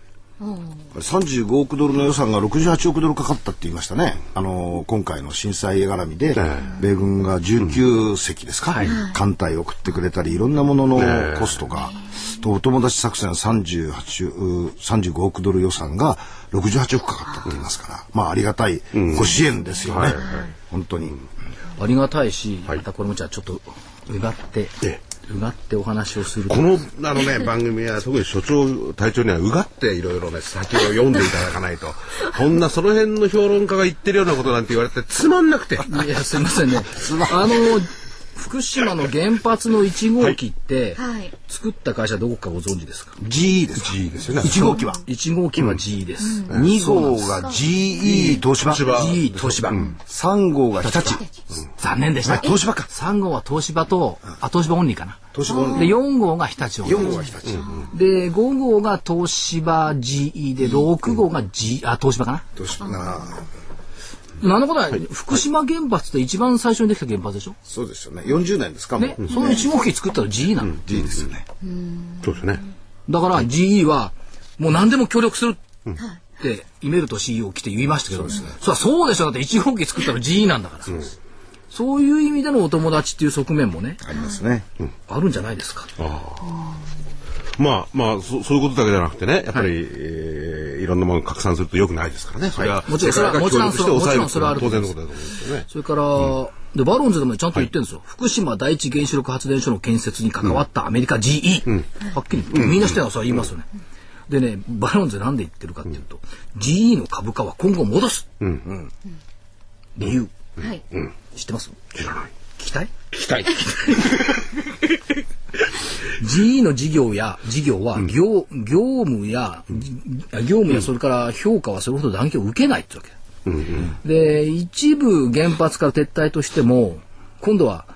Speaker 3: 35億ドルの予算が68億ドルかかったって言いましたね。あのー今回の震災絡みで、米軍が19隻ですか、艦隊を送ってくれたり、いろんなもののコストが、とお友達作戦は38う35億ドル予算が68億かかったって言いますから、まあありがたいご支援ですよね。本当に。
Speaker 1: ありがたいし、またこれもじゃあちょっと、うがって、うがってお話をすると。
Speaker 4: このあのね [LAUGHS] 番組は特に所長隊長にはうがっていろいろね先を読んでいただかないと。こんなその辺の評論家が言ってるようなことなんて言われてつまんなくて。
Speaker 1: いや、すみませんね。[LAUGHS] あの、福島の原発の1号機って、[LAUGHS]
Speaker 2: はい
Speaker 1: 作った会社どこかご存知ですか
Speaker 3: ？GE ですか
Speaker 4: ？G ですよね
Speaker 3: 1号機は。
Speaker 1: ?1 号機は G です。
Speaker 3: 2号が GE 東芝。
Speaker 4: 東芝
Speaker 1: G 東芝。
Speaker 3: 3号が日立。
Speaker 1: 残念でした。
Speaker 3: 東芝か。
Speaker 1: 3号は東芝と、あ、東芝オンリーかな。
Speaker 3: 東芝の
Speaker 1: で、4号が日立オンリー。
Speaker 3: 4号が日立。
Speaker 1: で、5号が東芝 GE で、6号が G、あ、東芝かな。
Speaker 3: 東芝な
Speaker 1: なんのことない、福島原発って一番最初にできた原発でしょ？
Speaker 3: そうですよね。40年ですかも
Speaker 1: ね
Speaker 3: う。、
Speaker 1: その1号機作ったの GE なの。
Speaker 3: GE ですよね。
Speaker 4: そうですね。
Speaker 1: だから GE はもう何でも協力するってイメルト CEO 来て言いましたけど、そりゃそうでしょ。だって1号機作ったの GE なんだから、そういう意味でのお友達っていう側面もね
Speaker 3: ありますね。
Speaker 1: あるんじゃないですか。
Speaker 4: まあまあそそういうことだけじゃなくてねやっぱり、えーいろんなものを拡散すると良くないですからね。それは
Speaker 1: もちろんそれはもちろんそれはあると
Speaker 4: 当
Speaker 1: 思います。
Speaker 4: 然のことだと思うんですよね。
Speaker 1: それから、でバロンズでもねちゃんと言ってるんですよ、福島第一原子力発電所の建設に関わったアメリカ GE、はっきり言って。みんなしてるのはそれは言いますよね。でね、バロンズなんで言ってるかっていうと、GE の株価は今後戻す。理由、
Speaker 2: はい。
Speaker 1: 知ってます？聞きたい。
Speaker 4: 聞きたい
Speaker 1: GE の事業や事業は業,、業務や業務やそれから評価はそれほど断供を受けないってわけ、で一部原発から撤退としても今度は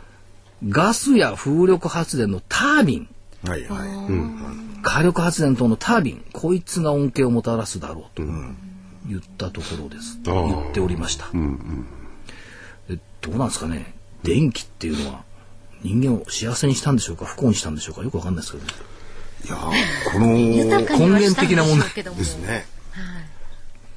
Speaker 1: ガスや風力発電のタービン。
Speaker 3: はいはい。
Speaker 1: 火力発電等のタービンこいつが恩恵をもたらすだろうと言ったところです、
Speaker 4: あー。
Speaker 1: 言っておりました、でどうなんですかね。電気っていうのは人間を幸せにしたんでしょうか？不幸にしたんでしょうか？よくわかんないですけどね。
Speaker 3: いやーこの、
Speaker 2: 豊かにはしたんで
Speaker 3: すね。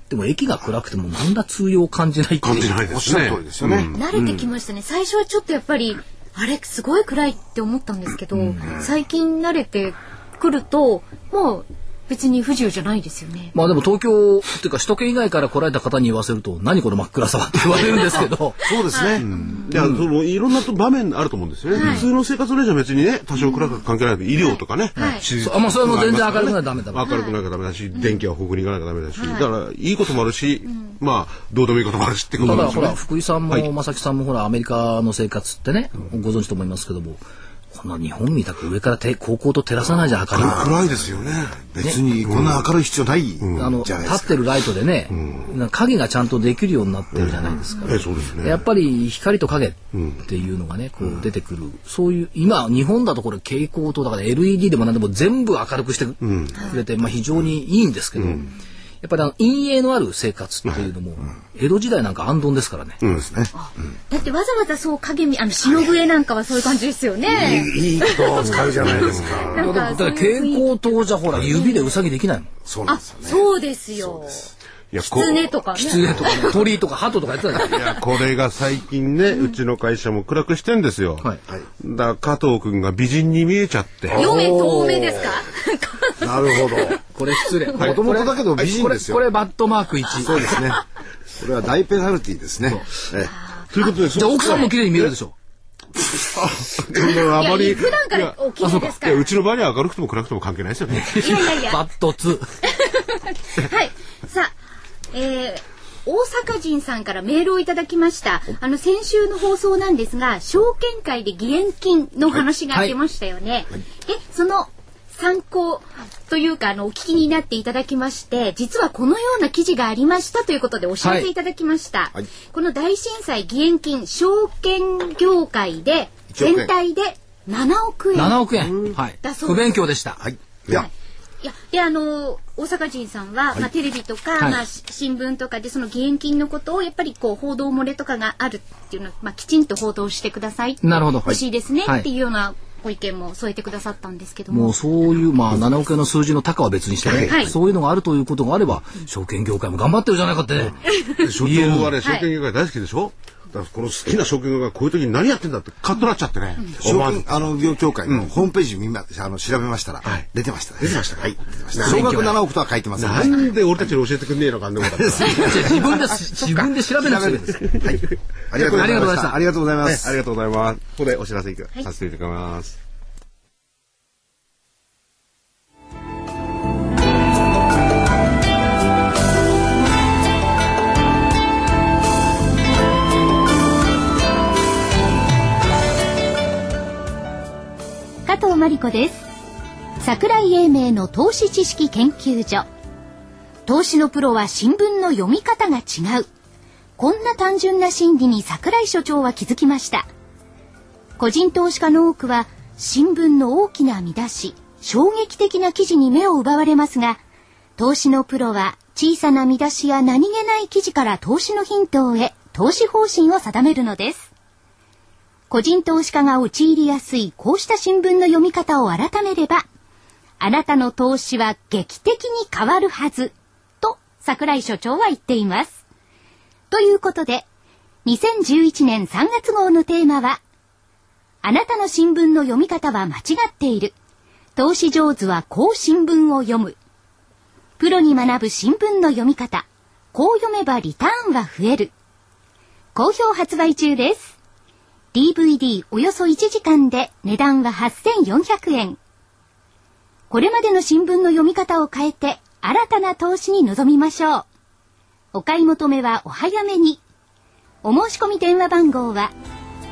Speaker 1: でも駅が暗くてもなんだ通用を感じないっていう
Speaker 4: 感じないですね。
Speaker 3: すよね。
Speaker 2: 慣れてきましたね。最初はちょっとやっぱり、あれ、すごい暗いって思ったんですけど、最近慣れてくると、もう別に不自由じゃないですよね。
Speaker 1: まあでも東京っていうか首都圏以外から来られた方に言わせると何この真っ暗さはって言われるんですけど。[LAUGHS]
Speaker 3: そうですね。
Speaker 4: い。や、そのいろんな場面あると思うんですよ。ね、普通の生活の上じゃ別にね多少暗く関係ないけど医療とかね、
Speaker 2: はい。
Speaker 1: あまあそれはもう全然明るくないとダメだ
Speaker 4: 明るくなきゃダメだし、電気は北に行かなきゃダメだし、だからいいこともあるし、まあどうでもいいこともあるしってこと
Speaker 1: ただほ
Speaker 4: なんですよね。
Speaker 1: ら福井さん
Speaker 4: はい
Speaker 1: も正木さんもほらアメリカの生活ってねご存知と思いますけどもこんな日本みたく上からて高校と照らさないじゃん明かりが
Speaker 3: 暗いですよね。別にこんな明るい必要ない
Speaker 1: あの
Speaker 3: じゃないですか。
Speaker 1: 立ってるライトでね、なんか影がちゃんとできるようになってるじゃないですか。
Speaker 4: ええそうですね。
Speaker 1: やっぱり光と影っていうのがね、こう出てくる、そういう今日本だとこれ蛍光灯だから LED でも何でも全部明るくしてくれて、まあ非常にいいんですけど、やっぱりあの陰影のある生活っていうのも、江戸時代なんか安頓ですからね。
Speaker 3: そうですね。
Speaker 2: だってわざわざそう影見、あの、忍笛なんかはそういう感じですよね。
Speaker 3: いいことを使うじゃないですか。[LAUGHS]
Speaker 2: なんか
Speaker 1: だから蛍光灯じゃほら指でうさぎできないもん。
Speaker 2: あ、
Speaker 3: そうなんですよね。
Speaker 2: そうですよ。
Speaker 4: いやこ
Speaker 2: 狐とかね。
Speaker 1: 狐とかね、[LAUGHS] 鳥とか鳩とかやってた
Speaker 4: いやこれが最近ね、うちの会社も暗くしてんですよ、
Speaker 1: はい
Speaker 4: だから加藤君が美人に見えちゃって
Speaker 2: 四目透明ですか？[LAUGHS]
Speaker 3: なるほど。
Speaker 1: これ失礼。
Speaker 3: もともとだけど美人ですよ
Speaker 1: これこれバットマーク1。
Speaker 3: そうですね。これは大ペナルティーですね。え
Speaker 4: ということで
Speaker 1: じゃあ奥さんも綺麗に見えるでしょ。[LAUGHS]
Speaker 4: あまり
Speaker 2: 普段からお綺麗ですから。
Speaker 4: いやうちの場合には明るくても暗くても関係ないですよね
Speaker 2: いやいやいや。
Speaker 1: バット2。[LAUGHS]
Speaker 2: はい。さあ、えー、大阪人さんからメールをいただきました。あの、先週の放送なんですが、証券会で義援金の話が出ましたよね。で、その参考というか、あの、お聞きになっていただきまして、実はこのような記事がありましたということでお知らせいただきました。
Speaker 3: はい
Speaker 2: この大震災義援金、証券業界で、
Speaker 3: 1億円
Speaker 2: 全体で7億円。
Speaker 1: 7億円。はい
Speaker 2: だ。そうです
Speaker 1: 不勉強でした。
Speaker 3: はい。いや、
Speaker 2: いや、で、あの、大阪人さんは、まあ、テレビとか、
Speaker 1: はい
Speaker 2: まあ、し新聞とかで、その義援金のことを、やっぱり、こう、報道漏れとかがあるっていうのは、まあ、きちんと報道してください。
Speaker 1: なるほど。
Speaker 2: 欲しいですね、
Speaker 1: はい
Speaker 2: っていうようなご意見も添えてくださったんですけども。
Speaker 1: もうそういう、まあ、7億円の数字の高は別にしてね、
Speaker 2: はい
Speaker 1: そういうのがあるということがあれば、証券業界も頑張ってるじゃないかってね。[LAUGHS]
Speaker 4: 所長はね、証券業界大好きでしょ？だからこの好きな証券業界こういう時に何やってんだってカッとなっちゃってね。
Speaker 3: 証券、あの、業協会のホームページみんな、あの、調べましたら、出てましたね。出てました。はい。総額7億とは書いてませんね。
Speaker 4: なんで俺たちに教えてくんねえのかあんなことだったら
Speaker 1: 自分で、自分で調べなくていいんです。
Speaker 3: はい。ありがとうございました。
Speaker 1: あ
Speaker 3: ありがとうございます。
Speaker 4: ありがとうございます。ここでお知らせいくさせていただきます。
Speaker 2: 子です。桜井英明の投資知識研究所。投資のプロは新聞の読み方が違う。こんな単純な心理に桜井所長は気づきました。個人投資家の多くは新聞の大きな見出し、衝撃的な記事に目を奪われますが、投資のプロは小さな見出しや何気ない記事から投資のヒントを得、投資方針を定めるのです。個人投資家が陥りやすいこうした新聞の読み方を改めれば、あなたの投資は劇的に変わるはず、と桜井所長は言っています。ということで、2011年3月号のテーマは、あなたの新聞の読み方は間違っている。投資上手はこう新聞を読む。プロに学ぶ新聞の読み方。こう読めばリターンは増える。好評発売中です。DVD およそ1時間で値段は8400円。これまでの新聞の読み方を変えて新たな投資に臨みましょう。お買い求めはお早めに。お申し込み電話番号は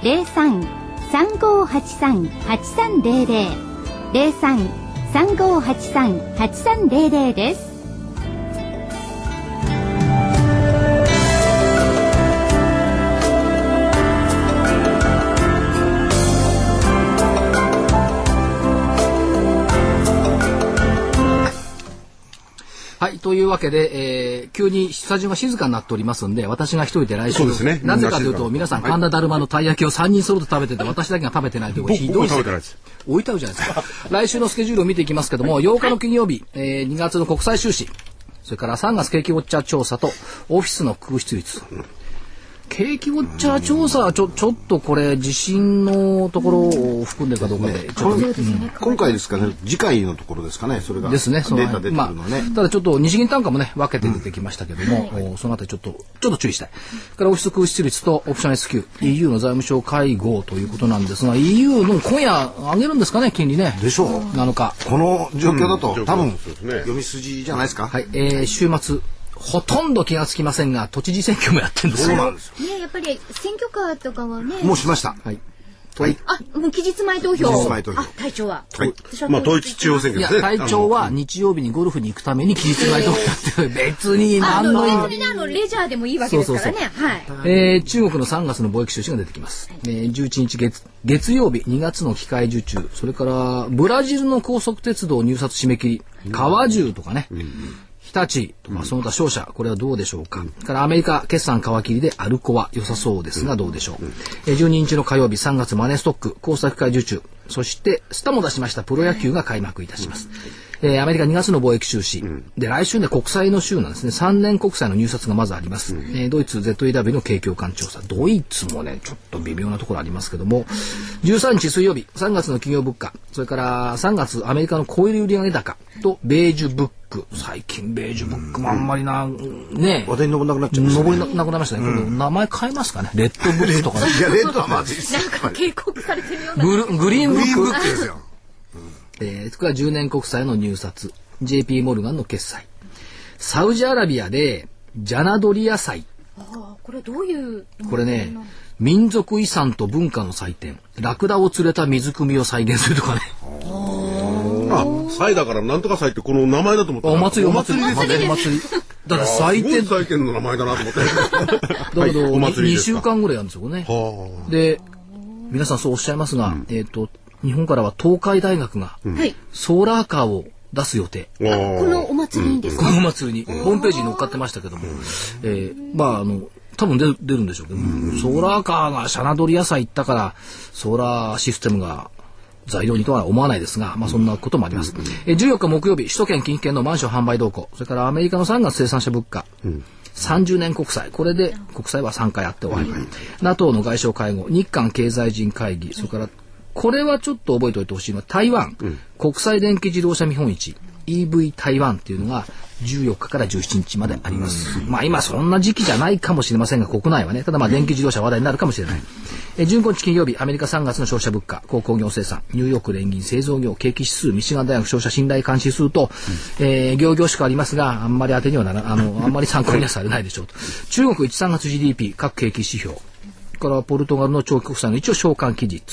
Speaker 2: 03-3583-8300 03-3583-8300です。
Speaker 1: はい。というわけで、えー、急にスタジオが静かになっておりますんで、私が一人で来週、
Speaker 4: ですね
Speaker 1: なぜかというと、皆さん、神田だるまのたい焼きを3人揃って食べてて、私だけが食べてないという、
Speaker 4: 僕
Speaker 1: ひどい
Speaker 4: 僕食べてないです
Speaker 1: 置いてあるじゃないですか。[LAUGHS] 来週のスケジュールを見ていきますけども、8日の金曜日、えー、2月の国際収支、それから3月景気ウォッチャー調査と、オフィスの空室率。景気ウォッチャー調査はちょ、ちょっとこれ、地震のところを含んでるかどうかで、ちょっと、
Speaker 3: 今回ですかね、次回のところですかね、それが。
Speaker 1: ですね。その
Speaker 3: データ出てくるのね。
Speaker 1: まあ、ただちょっと日銀単価もね、分けて出てきましたけども、おそのあたりちょっと、ちょっと注意したい。それからオフィス空室率とオプション S q EU の財務省会合ということなんですが、EU の今夜上げるんですかね、金利ね。
Speaker 3: でしょう。
Speaker 1: 7日。
Speaker 3: この状況だと、
Speaker 4: うん
Speaker 3: 多分、
Speaker 4: そうですね
Speaker 3: 読み筋じゃないですか。
Speaker 1: はい、えー、週末、ほとんど気がつきませんが、都知事選挙もやってるんですよ。
Speaker 3: そうなんですよ。
Speaker 2: ねやっぱり選挙カーとかはね。
Speaker 3: もうしました。
Speaker 1: はい。
Speaker 3: はい。
Speaker 2: あ、もう期日前投票。
Speaker 3: 期日前投票
Speaker 2: あ、隊長は。
Speaker 3: はい
Speaker 4: まあ、統一地方選挙ですね。
Speaker 1: 隊長は日曜日にゴルフに行くために期日前投票やってる。[LAUGHS] 別に
Speaker 2: あ
Speaker 1: 何の意味
Speaker 2: の、別にねあの、レジャーでもいいわけですからね。はい。
Speaker 1: えー中国の3月の貿易収支が出てきます。えー11日月月曜日2月の機械受注、それからブラジルの高速鉄道入札締め切り、川中とかね、日立とかその他商社、これはどうでしょうか。からアメリカ決算皮切りでアルコは良さそうですがどうでしょう。えー12日の火曜日3月マネーストック、工作機械受注、そしてスタも出しましたプロ野球が開幕いたします。えーアメリカ2月の貿易収支、で来週ね国債の週なんですね。3年国債の入札がまずあります、えードイツ ZEW の景況感調査。ドイツもねちょっと微妙なところありますけども。13日水曜日3月の企業物価。それから3月アメリカの小売売上高とベージュブック最近ベージュブックもあんまりな、ね
Speaker 3: 話題に上らなくなっちゃいました
Speaker 1: 登りななくなりましたね、これ名前変えますかねレッドブックとかね
Speaker 3: いや、レッドはまずいですよ。
Speaker 2: なんか警告されてるような。
Speaker 1: グルグリーンブック
Speaker 3: グリーンブックですよ。
Speaker 1: えー、それから10年国債の入札、JP モルガンの決済。サウジアラビアでジャナドリア祭。
Speaker 2: あこれどういう
Speaker 1: これね、民族遺産と文化の祭典、ラクダを連れた水汲みを再現するとかね。
Speaker 4: あ、祭だからなんとか祭ってこの名前だと思った
Speaker 1: お祭りお祭り。
Speaker 4: ですね。
Speaker 1: お祭り。だから祭典、
Speaker 4: 祭典の名前だなと思って。[LAUGHS]
Speaker 1: だけど、
Speaker 4: お祭り
Speaker 1: 2
Speaker 4: ですか。
Speaker 1: 週間ぐらいやるんですよね。
Speaker 4: は
Speaker 1: で、皆さんそうおっしゃいますが、えっ、と、日本からは東海大学が
Speaker 2: はい。
Speaker 1: ソーラーカーを出す予定。
Speaker 2: このお祭りにですか、
Speaker 1: このお祭り。に、ホームページに載っかってましたけども、えーまああの、多分出る出るんでしょうけど、ソーラーカーがシャナドリ野菜行ったから、ソーラーシステムが材料にとは思わないですが、まあそんなこともあります。えー14日木曜日、首都圏近畿圏のマンション販売動向、それからアメリカの3月生産者物価、30年国債、これで国債は3回あって終わり、NATO の外相会合、日韓経済人会議、それからこれはちょっと覚えておいてほしいのは台湾、国際電気自動車見本市。EV 台湾っていうのが14日から17日まであります。まあ今そんな時期じゃないかもしれませんが国内はね、ただまあ電気自動車話題になるかもしれない。え15日金曜日、アメリカ3月の消費者物価、鉱工業生産、ニューヨーク連銀製造業景気指数、ミシガン大学消費者信頼監視指数と、えー、行々しくありますが、あんまり当てにはなら、あの、あんまり参考にはされないでしょうと。中国1、3月 GDP、各景気指標、からポルトガルの長期国債の一応償還期日、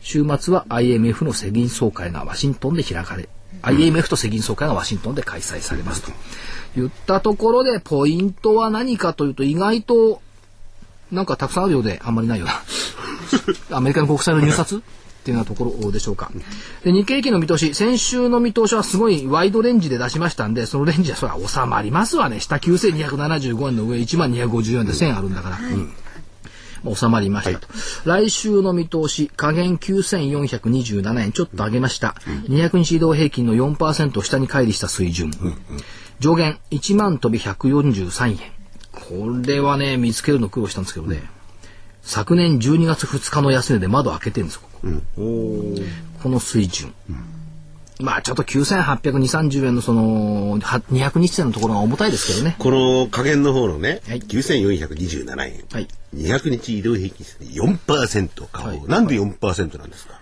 Speaker 1: 週末は IMF の世銀総会がワシントンで開かれ、IMF と世銀総会がワシントンで開催されますと。言ったところでポイントは何かというと意外となんかたくさんあるようであんまりないようなアメリカの国債の入札っていうようなところでしょうか。で、日経平均の見通し、先週の見通しはすごいワイドレンジで出しましたんで、そのレンジはそれは収まりますわね。下9275円の上1254円で1000あるんだから。うんまあ収まりましたと、来週の見通し、下限9427円、ちょっと上げました。200日移動平均の4%を下に乖離した水準。上限1万飛び143円。これはね、見つけるの苦労したんですけどね。昨年12月2日の安値で窓開けてるんですよ、ここ。この水準。まあちょっと9820、30円のその、は200日線のところが重たいですけどね。
Speaker 5: この加減の方のね、
Speaker 1: はい
Speaker 5: 9427円、
Speaker 1: はい
Speaker 5: 200日移動平均線で4%下方、
Speaker 1: はい
Speaker 5: なんで4%なんですか、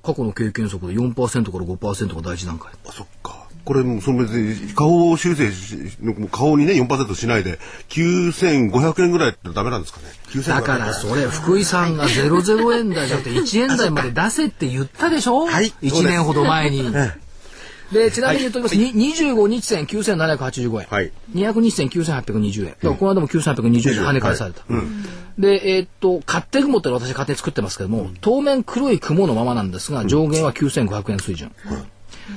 Speaker 1: 過去の経験則で4%から5%が大事段階。
Speaker 4: あ、そっか。これもうその別に顔修正し、顔にね4%しないで9500円ぐらいってダメなんですかね。9500
Speaker 1: だからそれ、福井さんが00円台じゃなくて1円台まで出せって言ったでしょ？
Speaker 5: はい
Speaker 1: 1年ほど前に。で、ちなみに言っときます。に25日線9785円。
Speaker 5: はい
Speaker 1: 200日線9820円。だからこの間も9820円跳ね返された。で、えーっと、勝手雲って私勝手に作ってますけども、当面黒い雲のままなんですが、上限は9500円水準。だから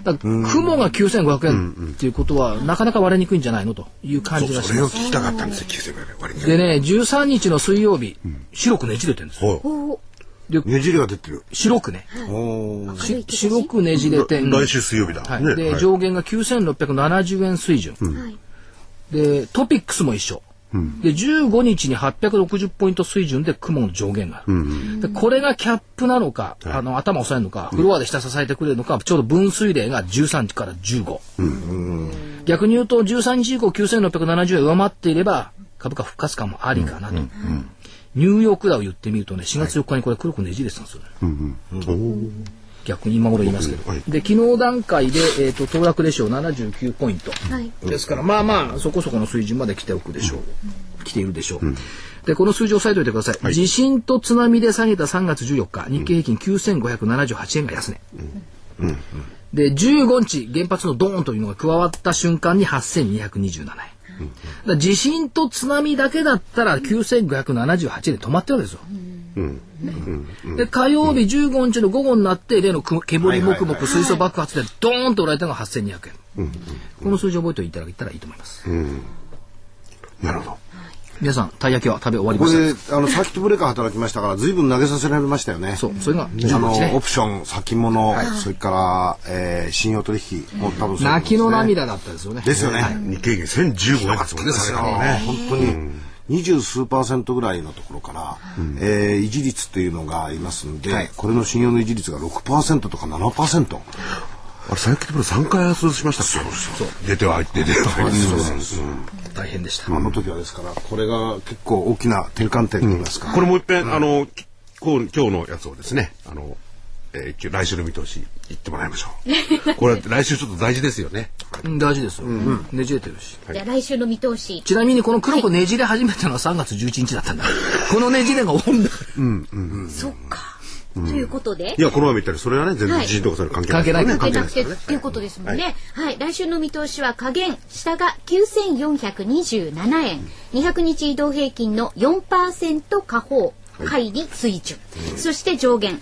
Speaker 1: 雲が9500円っていうことは、なかなか割れにくいんじゃないのという感じがします。
Speaker 5: それを聞きたかったんですよ、9500円割に。
Speaker 1: でね、13日の水曜日、白くねじれてるんですよ。
Speaker 5: はい
Speaker 3: ねじりが出てる。
Speaker 1: 白くね。し白くねじれて、
Speaker 4: 来週水曜日だ。
Speaker 1: はい
Speaker 4: ね。
Speaker 1: で、
Speaker 4: はい
Speaker 1: 上限が9670円水準。で、トピックスも一緒。で、15日に860ポイント水準で雲の上限がある。でこれがキャップなのか、あの、頭を押さえるのか、フロアで下支えてくれるのか、ちょうど分水嶺が13日から15。逆に言うと、13日以降9670円上回っていれば、株価復活感もありかなと。ニューヨークダウ言ってみるとね、4月4日にこれ黒くねじれてたんですよね。逆に今頃言いますけど。で、昨日段階で、えっ、と、騰落レシオ79ポイント。
Speaker 2: はい
Speaker 1: ですから、まあまあ、そこそこの水準まで来ておくでしょう。来ているでしょう。で、この数字を押さえておいてください。地震と津波で下げた3月14日、日経平均9578円が安値。で、15日、原発のドーンというのが加わった瞬間に8227円。だ地震と津波だけだったら9578円で止まってるわけですよ。で火曜日15日の午後になって例のく煙もくもく水素爆発でドーンと売られたのが8200円、この数字を覚えておいていただけたらいいと思います、
Speaker 4: なるほど。
Speaker 1: 皆さんたい焼きは食べ終わり
Speaker 3: こ
Speaker 1: ま
Speaker 3: れ
Speaker 1: した
Speaker 3: で、あの、サーキットブレーカー働きましたから、随分投げさせられましたよね。
Speaker 1: そうそれが
Speaker 3: あ
Speaker 1: 15
Speaker 3: の、オプション、先物、それから、えー信用取引も多分ね。
Speaker 1: 泣きの涙だったですよね。
Speaker 3: ですよね。
Speaker 4: 日経平均1015円ですもんね、下げたのね。
Speaker 3: 本当に二十数パーセントぐらいのところから、えー維持率っていうのがありますんで、これの信用の維持率が6%とか7%。
Speaker 4: あれ、サイキットプロ3回安しましたっけ？そう。出ては入って、出ては入って。そうなんです。
Speaker 1: 大変でした、
Speaker 3: あの時はですから、これが結構大きな転換点といいますか。
Speaker 4: これもう一遍、あの、今日のやつをですね、あの、え来週の見通し言ってもらいましょう。[LAUGHS] これ来週ちょっと大事ですよね。
Speaker 1: うん大事ですよ。ねじれてるし。
Speaker 2: じゃあ来週の見通し。
Speaker 1: ちなみにこの黒子ねじれ始めたのは3月11日だったんだ。このねじれが多いんだから。
Speaker 2: そっか。ということで。
Speaker 4: い。や、このまま言ったらそれはね、全
Speaker 2: はい。
Speaker 4: 然地震とかそれ関係ない。
Speaker 1: 関係ない
Speaker 2: 関係なくて
Speaker 4: 関係ないです
Speaker 2: っていうことですもんね。はい、来週の見通しは下限、下が9427円、200日移動平均の4%下方、乖離水準、そして上限。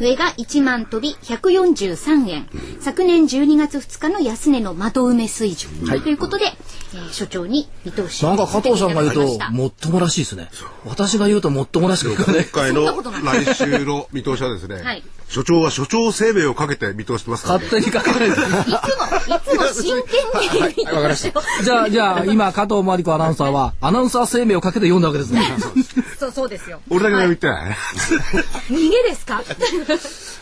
Speaker 2: 上が1万飛び143円、昨年12月2日の安値の窓埋め水準、ということで、えー所長に見通しを
Speaker 1: なんか加藤さんが言うと、もっともらしいですね。私が言うともっともらしくね。
Speaker 4: 今回の来週の見通しはですね、
Speaker 2: はい
Speaker 4: 所長は所長生命をかけて見通してますから、
Speaker 1: 勝手に書かれてる。
Speaker 2: いつも、いつも真剣に [LAUGHS] 見てましょう。
Speaker 1: じゃあ、じゃあ、今、加藤真理子アナウンサーは、アナウンサー生命をかけて読んだわけですね。
Speaker 2: そう、そうですよ。
Speaker 4: 俺だけが言ってないね。[LAUGHS]
Speaker 2: 逃げですか？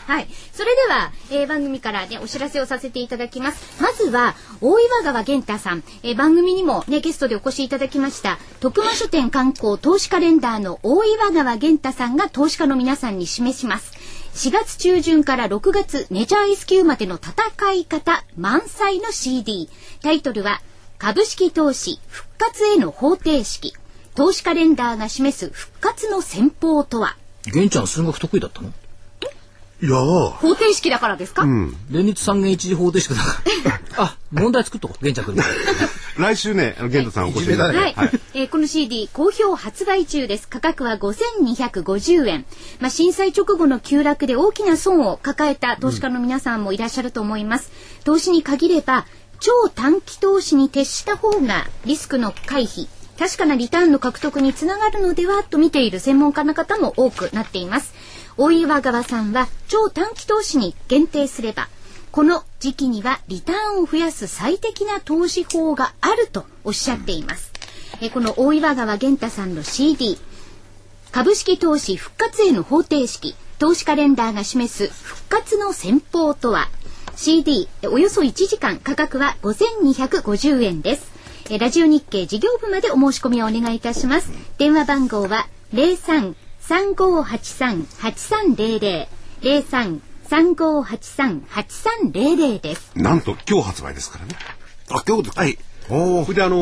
Speaker 2: はい。それでは、えー番組からね、お知らせをさせていただきます。まずは、大岩川源太さん。えー番組にもね、ゲストでお越しいただきました、徳間書店観光投資カレンダーの大岩川源太さんが投資家の皆さんに示します。4月中旬から6月メジャー S q までの戦い方満載の CD。タイトルは、株式投資復活への方程式。投資カレンダーが示す復活の戦法とは？
Speaker 1: 玄ちゃん数学得意だったの？
Speaker 4: いやー
Speaker 2: 方程式だからですか、
Speaker 1: 連立三元一次方程式だから。[LAUGHS] あ、問題作っとこう、玄ちゃん君。
Speaker 4: 来週ね、あの、玄太さんお越しいただいて、
Speaker 2: はい、えーこの CD 好評発売中です。価格は5250円、まあ、震災直後の急落で大きな損を抱えた投資家の皆さんもいらっしゃると思います、投資に限れば超短期投資に徹した方がリスクの回避。確かなリターンの獲得につながるのではと見ている専門家の方も多くなっています。大岩川さんは超短期投資に限定すればこの時期にはリターンを増やす最適な投資法があるとおっしゃっています。えこの大岩川源太さんの CD 株式投資復活への方程式。投資カレンダーが示す復活の戦法とは。CD およそ1時間。価格は5250円です。えラジオ日経事業部までお申し込みをお願いいたします。電話番号は03-3583-8300 03-3583-8300です
Speaker 4: なんと今日発売ですからね。
Speaker 3: あ、今日
Speaker 4: はい。それであの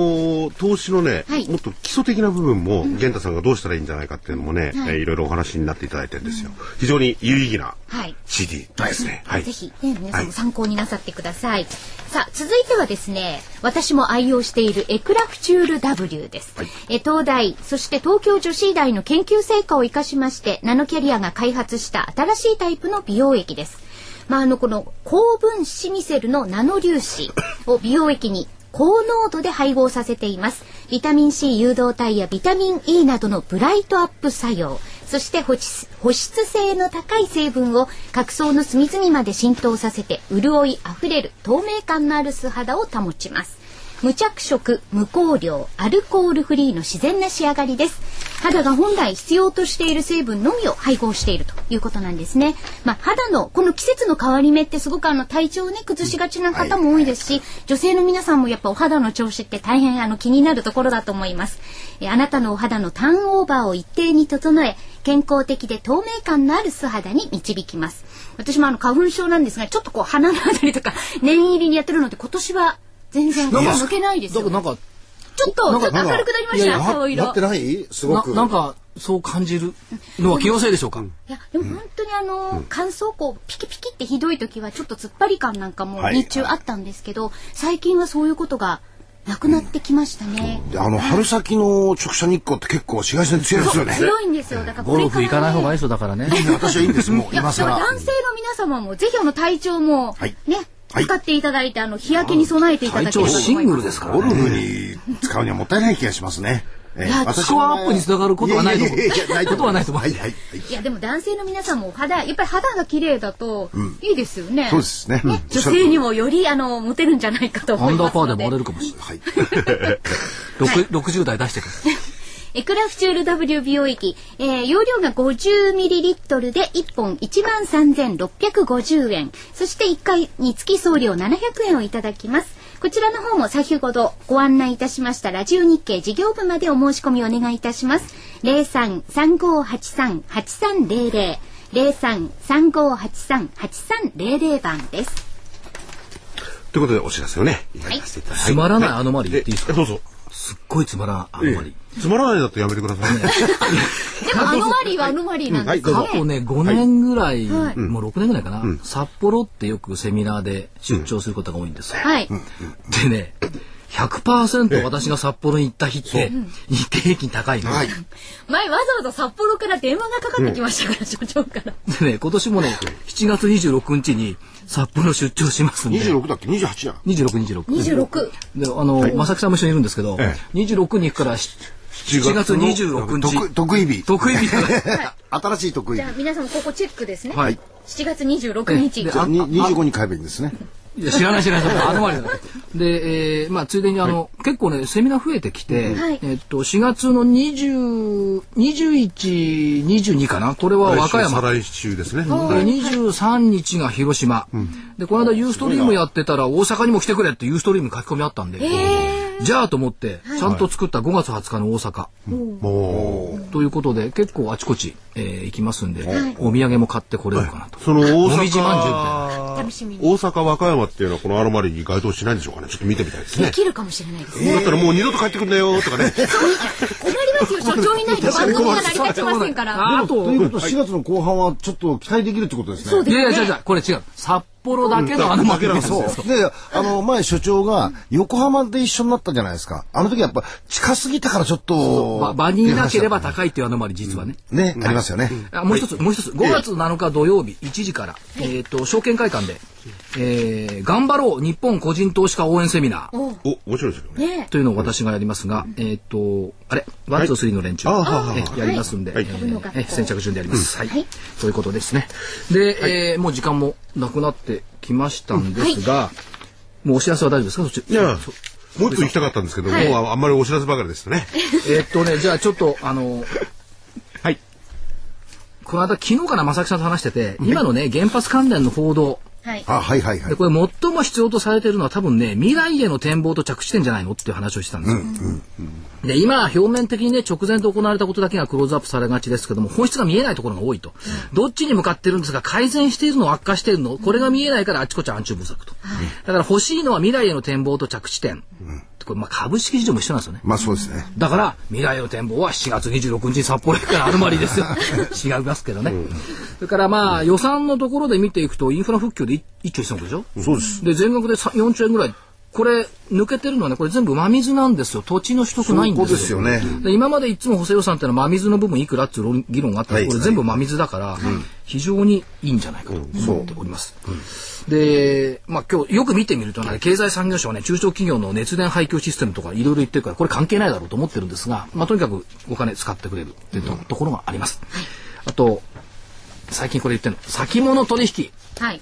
Speaker 4: ー投資のね、
Speaker 2: はい
Speaker 4: もっと基礎的な部分も、玄太さんがどうしたらいいんじゃないかっていうのもね、
Speaker 2: はい
Speaker 4: えーいろいろお話になっていただいてるんですよ。非常に有意義な
Speaker 2: はい
Speaker 4: CD ですね。はい。
Speaker 2: ぜひ、ね、皆さんも参考になさってください。さあ、続いてはですね、私も愛用しているエクラフチュール W です。え東大、そして東京女子医大の研究成果を生かしまして、ナノキャリアが開発した新しいタイプの美容液です。まあ、あの、この高分子ミセルのナノ粒子を美容液に高濃度で配合させています。ビタミン C 誘導体やビタミン E などのブライトアップ作用。そして保湿保湿性の高い成分を角層の隅々まで浸透させて潤いあふれる透明感のある素肌を保ちます。無着色、無香料、アルコールフリーの自然な仕上がりです。肌が本来必要としている成分のみを配合しているということなんですね。まあ、肌のこの季節の変わり目ってすごくあの体調をね崩しがちな方も多いですし、女性の皆さんもやっぱお肌の調子って大変あの気になるところだと思います。えあなたのお肌のターンオーバーを一定に整え、健康的で透明感のある素肌に導きます。私もあの花粉症なんですが、ちょっとこう鼻のあたりとか念入りにやってるので今年は全然抜けないですよ。
Speaker 1: なんか、
Speaker 2: ちょっと、ちょっと明るくなりました、
Speaker 1: いやいや
Speaker 2: 顔色。
Speaker 3: なってない？すご
Speaker 1: な
Speaker 3: く。
Speaker 1: なんか、そう感じるのは気のせいでしょうか？
Speaker 2: いや、でも本当にあの、乾燥こう、ピキピキってひどい時はちょっと突っ張り感なんかも
Speaker 3: はい
Speaker 2: 日中あったんですけど、最近はそういうことがなくなってきましたね。
Speaker 3: であの、春先の直射日光って結構紫外線強いですよね。
Speaker 2: 強いんですよ。だからこ
Speaker 1: ゴ
Speaker 2: れから、ね、
Speaker 1: ルフ行かない方がいいですよ、だからね。
Speaker 3: 私はいいんです、もう今更。
Speaker 2: 男性の皆様もぜひあの体調も
Speaker 3: はい
Speaker 2: ね、
Speaker 3: はい
Speaker 2: 使っていただいて、あの日焼けに備えていただ
Speaker 1: 体
Speaker 2: ければと
Speaker 1: 調シング
Speaker 2: 思います。
Speaker 1: ルですから
Speaker 3: ゴルフ
Speaker 1: ね。
Speaker 3: に使うにはもったいない気がしますね。え
Speaker 2: いや
Speaker 3: 私
Speaker 1: スコアアップにつながることはないと思う
Speaker 3: ない
Speaker 1: ことはないと思う
Speaker 3: はいはいはい。
Speaker 2: いやでも男性の皆さんもお肌やっぱり肌が綺麗だといいですよね。
Speaker 3: そうですね。うん
Speaker 2: 女性にもよりあのモテるんじゃないかと
Speaker 1: アンダーパー
Speaker 2: 思いますので。
Speaker 1: で回れるかもしれない。[LAUGHS]
Speaker 3: はい。
Speaker 1: 六60代出してくる。
Speaker 2: エクラフチュール W 美容液、えー容量が 50ml で1本13,650円。そして1回につき送料700円をいただきます。こちらの方も先ほどご案内いたしましたラジオ日経事業部までお申し込みお願いいたします。03-3583-8300 03-3583-8300番です。
Speaker 5: ということでお知らせをね、やらせていただき
Speaker 1: つまらないアノマリー言っていいですか？
Speaker 5: えどうぞ。
Speaker 1: すっごいつまらないアノマリ。ー。
Speaker 5: つまらないだとやめてくださいね。[LAUGHS]
Speaker 2: でもアノマリーはアノマリーなんです
Speaker 1: 過去ね、5年ぐらい、
Speaker 2: はい。
Speaker 1: もう6年ぐらいかな、札幌ってよくセミナーで出張することが多いんですよ。
Speaker 2: はい。
Speaker 1: でね、100%私が札幌に行った日って、日経平均高いの。
Speaker 2: 前わざわざ札幌から電話がかかってきましたから、所長から。
Speaker 1: でね、今年もね、7月26日に札幌出張しますんで。
Speaker 3: 26だっけ ?28 や。
Speaker 1: 26、26。
Speaker 2: 26。
Speaker 1: で、あの、正木さんも一緒にいるんですけど、
Speaker 5: え
Speaker 1: 26に行くからし7月26日。
Speaker 3: 得得意日。
Speaker 1: 得意日だ [LAUGHS]
Speaker 3: 新しい得意日
Speaker 2: じゃあ。皆さんここチェックですね。
Speaker 1: はい。
Speaker 2: 7月26日。
Speaker 1: で
Speaker 3: じゃあに25に買えばいいんですね。
Speaker 1: いや知らない知らない。あのまりだ。で、えーまあ、ついでにあの、結構ね、セミナー増えてきて、
Speaker 2: はい。
Speaker 1: えっと、4月の20、21、22かな？これは和歌山。
Speaker 5: 再来週ですね。
Speaker 1: で23日が広島、でこの間ユーストリームやってたら大阪にも来てくれってユーストリーム書き込みあったんで、じゃあと思ってちゃんと作った5月20日の大阪、
Speaker 5: もう、
Speaker 1: ということで結構あちこち、えー行きますんで、お土産も買ってこれるかなと。
Speaker 5: その大
Speaker 1: もみじまんじゅうみたい
Speaker 5: 阪。大阪和歌山っていうのはこのアロマリーに該当しないんでしょうかね。ちょっと見てみたいです
Speaker 2: で
Speaker 5: ね。
Speaker 2: きるかもしれないですね。
Speaker 5: だったらもう二度と帰ってくんなよとかね。
Speaker 2: 困りますよ、[LAUGHS] 所長いないと番組が成り立ちませんから。
Speaker 1: あと
Speaker 3: ということは4月の後半はちょっと期待できるってことですね。
Speaker 2: そうです
Speaker 1: いやいや違う違うこれ違う札幌だけのあのマーケット
Speaker 3: そう
Speaker 1: ですよ。
Speaker 3: で、あの、前所長が横浜で一緒になったじゃないですか。あの時やっぱ近すぎたからちょっと。
Speaker 1: ば場にいなければ高いっていうアノマリ実はね。
Speaker 3: ね、ありますよね。
Speaker 1: あもう一つ、もう一つ、5月7日土曜日1時から、えっ、と、証券会館で、えー、頑張ろう日本個人投資家応援セミナー。
Speaker 5: お、面白いですよね。
Speaker 2: ね
Speaker 1: というのを私がやりますが、えっ、と、あれ、ワン、ツー、スリーの連中、やりますんで、
Speaker 5: はい。
Speaker 1: え先着順でやります。はい。
Speaker 2: はい。
Speaker 1: ということですね。で、えーもう時間もなくなってきましたんですが、もうお知らせは大丈夫ですか？そっち。
Speaker 5: いや
Speaker 1: そ
Speaker 5: もう一つ行きたかったんですけど、もうああんまりお知らせばかりですね。
Speaker 1: えーっとね、じゃあちょっと、あの、
Speaker 5: はい。
Speaker 1: この間昨日から正木さんと話してて、今のね、原発関連の報道、
Speaker 2: はい。
Speaker 3: あ、はいはいはい。
Speaker 1: で。これ最も必要とされているのは多分ね未来への展望と着地点じゃないの？っていう話をしてたんですよ。で今表面的にね直前と行われたことだけがクローズアップされがちですけども本質が見えないところが多いと、どっちに向かってるんですが改善しているの悪化しているの？これが見えないからあちこち暗中不足と、だから欲しいのは未来への展望と着地点、これまあ株式市場も一緒なんですよね。
Speaker 3: まあそうですね。
Speaker 1: だから未来の展望は7月26日に札幌行くからアルマリですよ。[LAUGHS] 違いますけどね、それからまあ予算のところで見ていくとインフラ復旧で1兆1000億でしょ？そうです。で全額でさ4兆円ぐらいこれ抜けてるのはねこれ全部真水なんですよ。土地の取得ないんですよ。
Speaker 3: そうですよね。
Speaker 1: で今までいつも補正予算ってのは真水の部分いくらっていう論議論があったら、
Speaker 3: はい
Speaker 1: これ全部真水だから、非常にいいんじゃないかと思っております。で、まあ今日よく見てみるとね、経済産業省はね、中小企業の熱電廃墟システムとかいろいろ言ってるから、これ関係ないだろうと思ってるんですが、まあとにかくお金使ってくれるっていうと,、ところがあります。あと、最近これ言ってるの、先物取引。
Speaker 2: はい。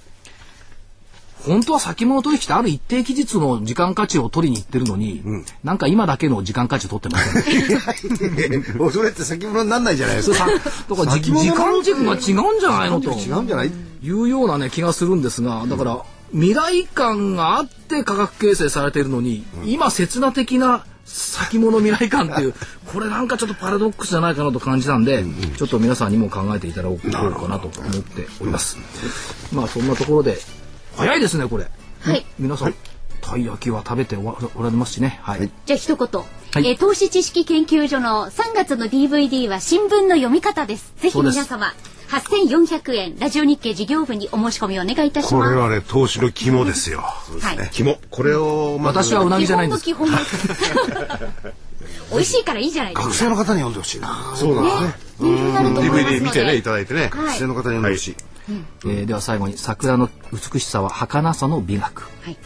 Speaker 1: 本当は先物取引ってある一定期日の時間価値を取りに行ってるのに、なんか今だけの時間価値を取ってません。
Speaker 3: もうそれって先物になんないじゃないですか。
Speaker 1: だか時間軸が違うんじゃないのと。
Speaker 3: 違うんじゃない？
Speaker 1: いうようなね気がするんですがだから未来感があって価格形成されているのに、今刹那的な先物未来感っていう [LAUGHS] これなんかちょっとパラドックスじゃないかなと感じたんで、ちょっと皆さんにも考えていただこうかなと思っております。まあそんなところで早いですねこれ。
Speaker 2: はい。
Speaker 1: 皆さん、たい焼きは食べておられますしね。はい。
Speaker 2: じゃあ一言。
Speaker 1: い
Speaker 2: えー投資知識研究所の3月の DVD は新聞の読み方です。ぜひ
Speaker 1: そうです
Speaker 2: 皆様、8400円、ラジオ日経事業部にお申し込みお願いいたします。
Speaker 5: これはね、投資の肝ですよ。
Speaker 2: はい。
Speaker 5: 肝。これを、まず
Speaker 1: 私はうなぎじゃないんです。
Speaker 2: 基本の基本です。[LAUGHS] 美味しいからいいじゃないですか。
Speaker 3: 学生の方に読んでほしいな。
Speaker 5: そうなんですね。
Speaker 2: 人気になると思いますので。
Speaker 5: DVD 見てね、いただいてね。
Speaker 2: はい
Speaker 3: 学生の方に読んでほしい。
Speaker 1: えーでは最後に桜の美しさは儚さの美学。
Speaker 2: はい。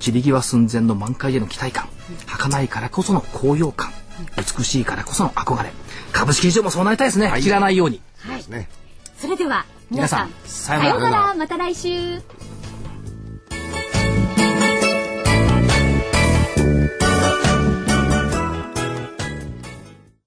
Speaker 1: 散り際寸前の満開への期待感儚いからこその高揚感美しいからこその憧れ株式市場もそうなりたいですね、知らないように
Speaker 2: はい。
Speaker 3: ね。
Speaker 2: それでは、皆さん、
Speaker 1: 皆さんさようなら
Speaker 2: さようなら。また来週。